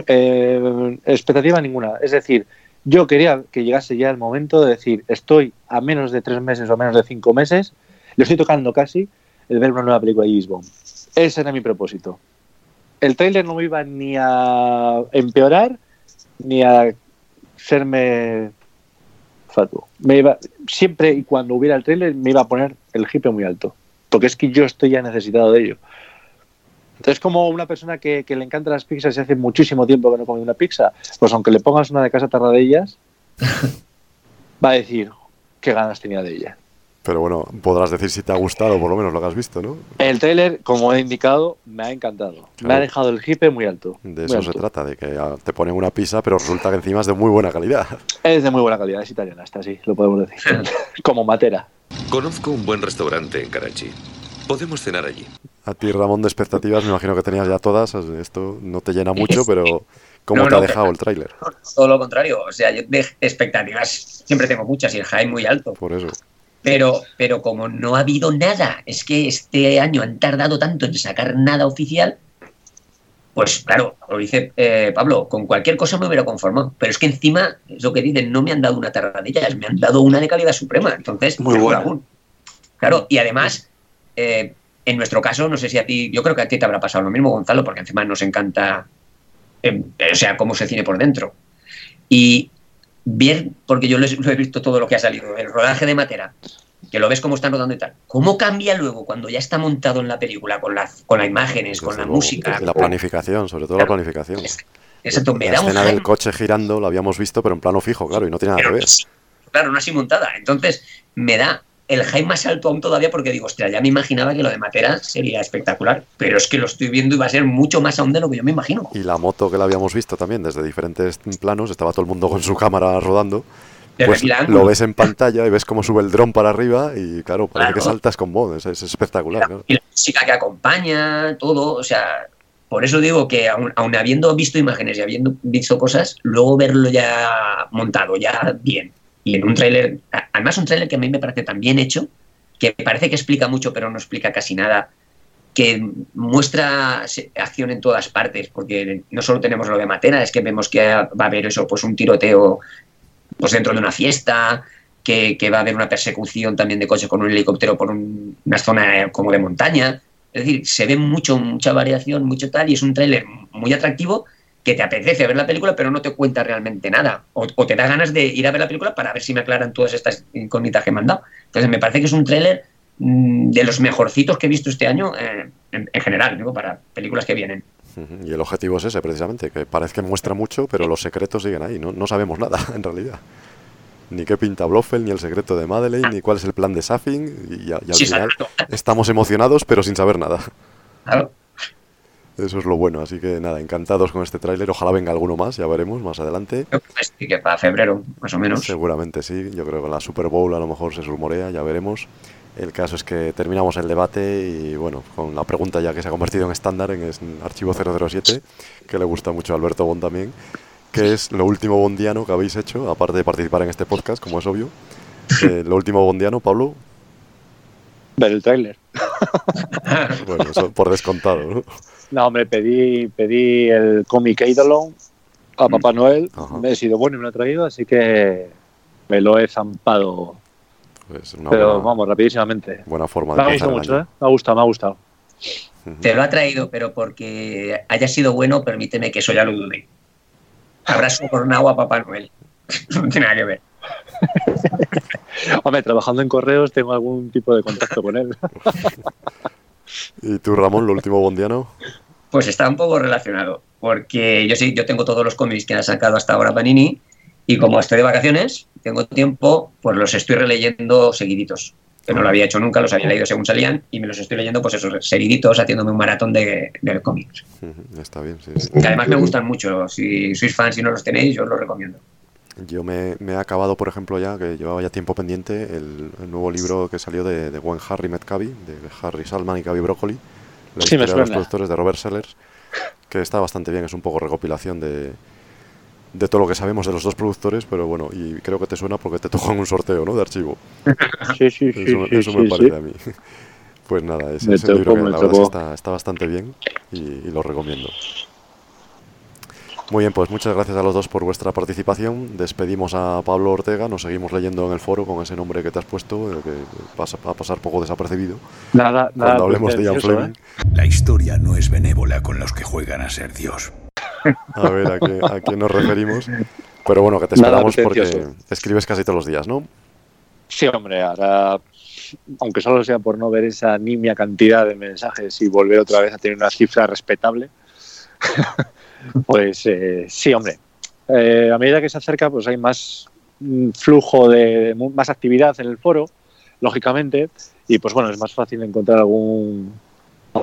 Eh, expectativa ninguna, es decir, yo quería que llegase ya el momento de decir, estoy a menos de tres meses o menos de cinco meses, le estoy tocando casi el ver una nueva película de James Bond. Ese era mi propósito. El tráiler no me iba ni a empeorar ni a serme fatuo. Me iba, siempre y cuando hubiera el tráiler me iba a poner el hipe muy alto. Porque es que yo estoy ya necesitado de ello. Entonces, como una persona que, que, le encanta las pizzas y hace muchísimo tiempo que no come una pizza, pues aunque le pongas una de casa ellas, va a decir qué ganas tenía de ella. Pero bueno, podrás decir si te ha gustado, por lo menos lo que has visto, ¿no? El tráiler, como he indicado, me ha encantado. Claro. Me ha dejado el hipe muy alto. De eso se trata, de que te ponen una pizza, pero resulta que encima es de muy buena calidad. Es de muy buena calidad, es italiana, está así, lo podemos decir. como matera. Conozco un buen restaurante en Karachi. Podemos cenar allí. A ti, Ramón, de expectativas, me imagino que tenías ya todas. Esto no te llena mucho, pero ¿cómo no, te no, ha dejado el tráiler? Todo lo contrario. O sea, yo de expectativas siempre tengo muchas y el hype muy alto. Por eso. Pero, pero como no ha habido nada, es que este año han tardado tanto en sacar nada oficial, pues claro, lo dice eh, Pablo, con cualquier cosa me hubiera conformado. Pero es que encima, es lo que dicen, no me han dado una tarradilla, me han dado una de calidad suprema. Entonces, muy bueno. Claro, y además, eh, en nuestro caso, no sé si a ti, yo creo que a ti te habrá pasado lo mismo, Gonzalo, porque encima nos encanta, eh, o sea, cómo se cine por dentro. Y ver, porque yo lo he visto todo lo que ha salido, el rodaje de Matera, que lo ves cómo están rodando y tal. ¿Cómo cambia luego cuando ya está montado en la película, con, la, con las imágenes, Desde con la luego, música? La planificación, sobre todo claro, la planificación. Exacto, me la da escena un del coche girando la habíamos visto, pero en plano fijo, claro, y no tiene nada pero que ver. Claro, no así montada. Entonces, me da el hype más alto aún todavía porque digo, hostia, ya me imaginaba que lo de Matera sería espectacular, pero es que lo estoy viendo y va a ser mucho más aún de lo que yo me imagino. Y la moto que la habíamos visto también desde diferentes planos, estaba todo el mundo con su cámara rodando. Pues lo ves en pantalla y ves cómo sube el dron para arriba y claro, parece que Claro. saltas con mod, es, es espectacular. claro. y la música que acompaña, todo, o sea, por eso digo que aun, aun habiendo visto imágenes y habiendo visto cosas, luego verlo ya montado, ya bien, y en un tráiler, además un tráiler que a mí me parece tan bien hecho, que parece que explica mucho pero no explica casi nada, que muestra acción en todas partes, porque no solo tenemos lo de Matera, es que vemos que va a haber eso, pues un tiroteo pues dentro de una fiesta, que, que va a haber una persecución también de coches con un helicóptero por un- una zona como de montaña. Es decir, se ve mucho, mucha variación, mucho tal, y es un tráiler muy atractivo que te apetece ver la película, pero no te cuenta realmente nada. O, o te da ganas de ir a ver la película para ver si me aclaran todas estas incógnitas que me han dado. Entonces, me parece que es un tráiler mm, de los mejorcitos que he visto este año eh, en, en general, digo, para películas que vienen. Y el objetivo es ese, precisamente, que parece que muestra mucho, pero los secretos siguen ahí, no, no sabemos nada, en realidad. Ni qué pinta Blofeld, ni el secreto de Madeleine, ni cuál es el plan de Safin, y, y al Sí, final exacto. estamos emocionados, pero sin saber nada. Claro. Eso es lo bueno, así que nada, encantados con este tráiler, ojalá venga alguno más, ya veremos más adelante. Así que para febrero, más o menos. Seguramente sí, yo creo que la Super Bowl a lo mejor se rumorea, ya veremos. El caso es que terminamos el debate y bueno, con la pregunta ya que se ha convertido en estándar en es- Archivo 007, que le gusta mucho a Alberto Bond también, que es lo último bondiano que habéis hecho, aparte de participar en este podcast, como es obvio. Eh, lo último bondiano, Pablo, Ver el tráiler. bueno, eso por descontado, ¿no? No, hombre, pedí, pedí el cómic Eidolon a Papá Noel. Me he sido bueno y me lo ha traído, así que me lo he zampado. Pues una Pero buena, vamos, rapidísimamente. buena forma Me ha gustado mucho, año. ¿eh? Me ha gustado, me ha gustado. Te lo ha traído, pero porque haya sido bueno, permíteme que eso ya lo dude. Habrás sobornado a Papá Noel. no tiene nada que ver. Hombre, trabajando en correos tengo algún tipo de contacto con él. ¿Y tú, Ramón, lo último bondiano? pues está un poco relacionado, porque yo sí, yo tengo todos los cómics que ha sacado hasta ahora Panini y como estoy de vacaciones, tengo tiempo, pues los estoy releyendo seguiditos. Que no lo había hecho nunca, los había leído según salían y me los estoy leyendo, pues esos seguiditos, haciéndome un maratón de, de cómics. Está bien, sí. Que además me gustan mucho. Si sois fans y no los tenéis, yo os los recomiendo. Yo me, me, he acabado, por ejemplo, ya, que llevaba ya tiempo pendiente, el, el nuevo libro que salió de, de buen Harry Metcalfe, de Harry Salman y Cavi Broccoli, la Sí, historia de los productores de Robert Sellers, que está bastante bien, es un poco recopilación de, de todo lo que sabemos de los dos productores, pero bueno, y creo que te suena porque te tocó en un sorteo, ¿no? De archivo. Sí, sí, sí. Eso, sí, eso sí, me sí. parece a mí. Pues nada, ese, ese libro tocó, que me la verdad que está, está bastante bien y, y lo recomiendo. Muy bien, pues muchas gracias a los dos por vuestra participación. Despedimos a Pablo Ortega, nos seguimos leyendo en el foro con ese nombre que te has puesto, eh, que pasa, va a pasar poco desapercibido. Nada, nada Cuando hablemos de Ian pretencioso, Fleming. La historia no es benévola con los que juegan a ser Dios. A ver a qué, a qué nos referimos. Pero bueno, que te Nada esperamos porque escribes casi todos los días, ¿no? Sí, hombre, ahora, aunque solo sea por no ver esa nimia cantidad de mensajes y volver otra vez a tener una cifra respetable, pues eh, sí, hombre. Eh, a medida que se acerca, pues hay más mm, flujo de más actividad en el foro, lógicamente, y pues bueno, es más fácil encontrar algún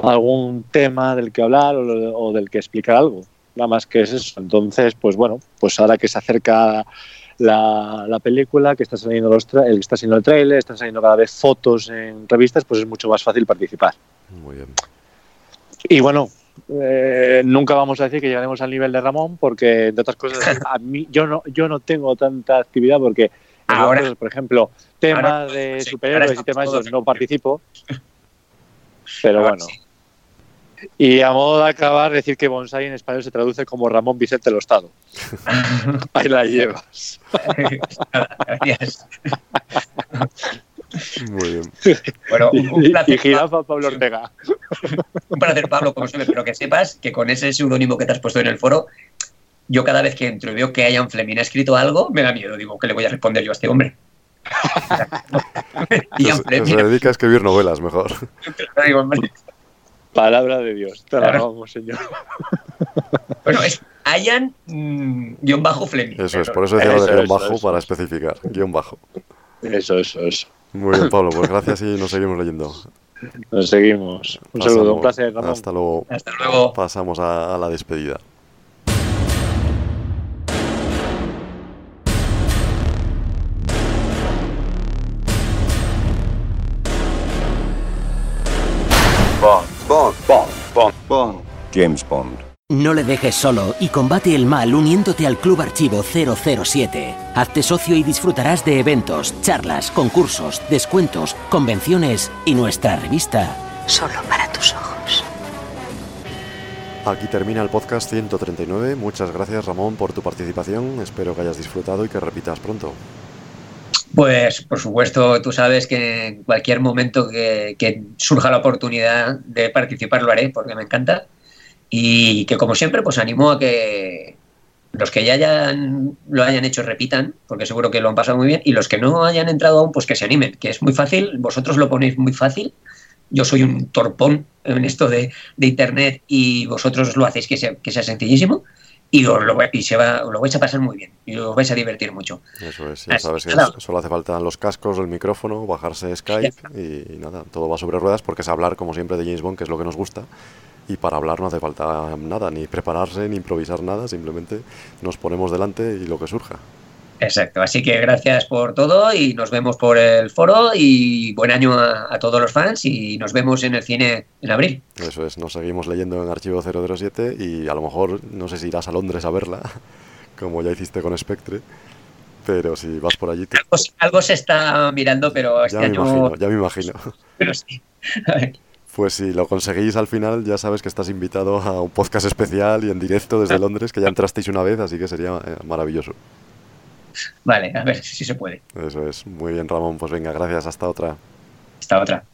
algún tema del que hablar o, o del que explicar algo. Nada más que es eso. Entonces, pues bueno, pues ahora que se acerca la, la película, que está saliendo los tra- el, está saliendo el trailer, están saliendo cada vez fotos en revistas, pues es mucho más fácil participar. Muy bien. Y bueno, eh, nunca vamos a decir que llegaremos al nivel de Ramón, porque entre otras cosas, a mí, yo no, yo no tengo tanta actividad porque Ahora- otros, por ejemplo, temas ahora- de sí, superhéroes y temas de esos no participo. Pero Ahora bueno. Y a modo de acabar, decir que bonsai en español se traduce como Ramón Vicente Lostado. Ahí la llevas. Gracias. Muy bien. Bueno, un, placer, y jirafa Pablo Ortega. un placer, Pablo, como siempre, pero que sepas que con ese seudónimo que te has puesto en el foro, yo cada vez que entro y veo que Ian Fleming ha escrito algo, me da miedo. Digo, ¿qué le voy a responder yo a este hombre? Ian Fleming. se dedica a escribir novelas mejor. Palabra de Dios. Te la Claro. robamos, señor. Bueno, es Ian mm, guion bajo Fleming. Eso es, por eso decía lo de guion eso, bajo eso. para especificar. Guión bajo. Eso, eso, eso. Muy bien, Pablo, pues gracias y nos seguimos leyendo. Nos seguimos. Un Pasamos- saludo, un placer, Ramón. Hasta luego. Hasta luego. Pasamos a, a la despedida. Bond. Bond. Bond. Bond. Bond. James Bond. No le dejes solo y combate el mal uniéndote al Club Archivo 007. Hazte socio y disfrutarás de eventos, charlas, concursos, descuentos, convenciones y nuestra revista. Solo para tus ojos. Aquí termina el podcast 139. Muchas gracias, Ramón, por tu participación. Espero que hayas disfrutado y que repitas pronto. Pues, por supuesto, tú sabes que en cualquier momento que, que surja la oportunidad de participar lo haré, porque me encanta. Y que, como siempre, pues animo a que los que ya hayan, lo hayan hecho repitan, porque seguro que lo han pasado muy bien, y los que no hayan entrado aún, pues que se animen, que es muy fácil, vosotros lo ponéis muy fácil. Yo soy un torpón en esto de, de Internet y vosotros lo hacéis que sea, que sea sencillísimo y, os lo, y se va, os lo vais a pasar muy bien y os vais a divertir mucho. Eso es, ya sabes que es- solo hace falta los cascos, el micrófono, bajarse Skype y, y nada, todo va sobre ruedas porque es hablar, como siempre, de James Bond, que es lo que nos gusta. Y para hablar no hace falta nada, ni prepararse, ni improvisar nada, simplemente nos ponemos delante y lo que surja. Exacto, así que gracias por todo y nos vemos por el foro y buen año a, a todos los fans y nos vemos en el cine en abril. Eso es, nos seguimos leyendo en Archivo 007 y a lo mejor, no sé si irás a Londres a verla, como ya hiciste con Spectre, pero si vas por allí, te- Algo, algo se está mirando, pero este ya me año... imagino, ya me imagino. Pero sí. Pues si lo conseguís al final, ya sabes que estás invitado a un podcast especial y en directo desde Londres, que ya entrasteis una vez, así que sería eh, maravilloso. Vale, a ver si se puede. Eso es, muy bien Ramón, pues venga, gracias, hasta otra. Hasta otra.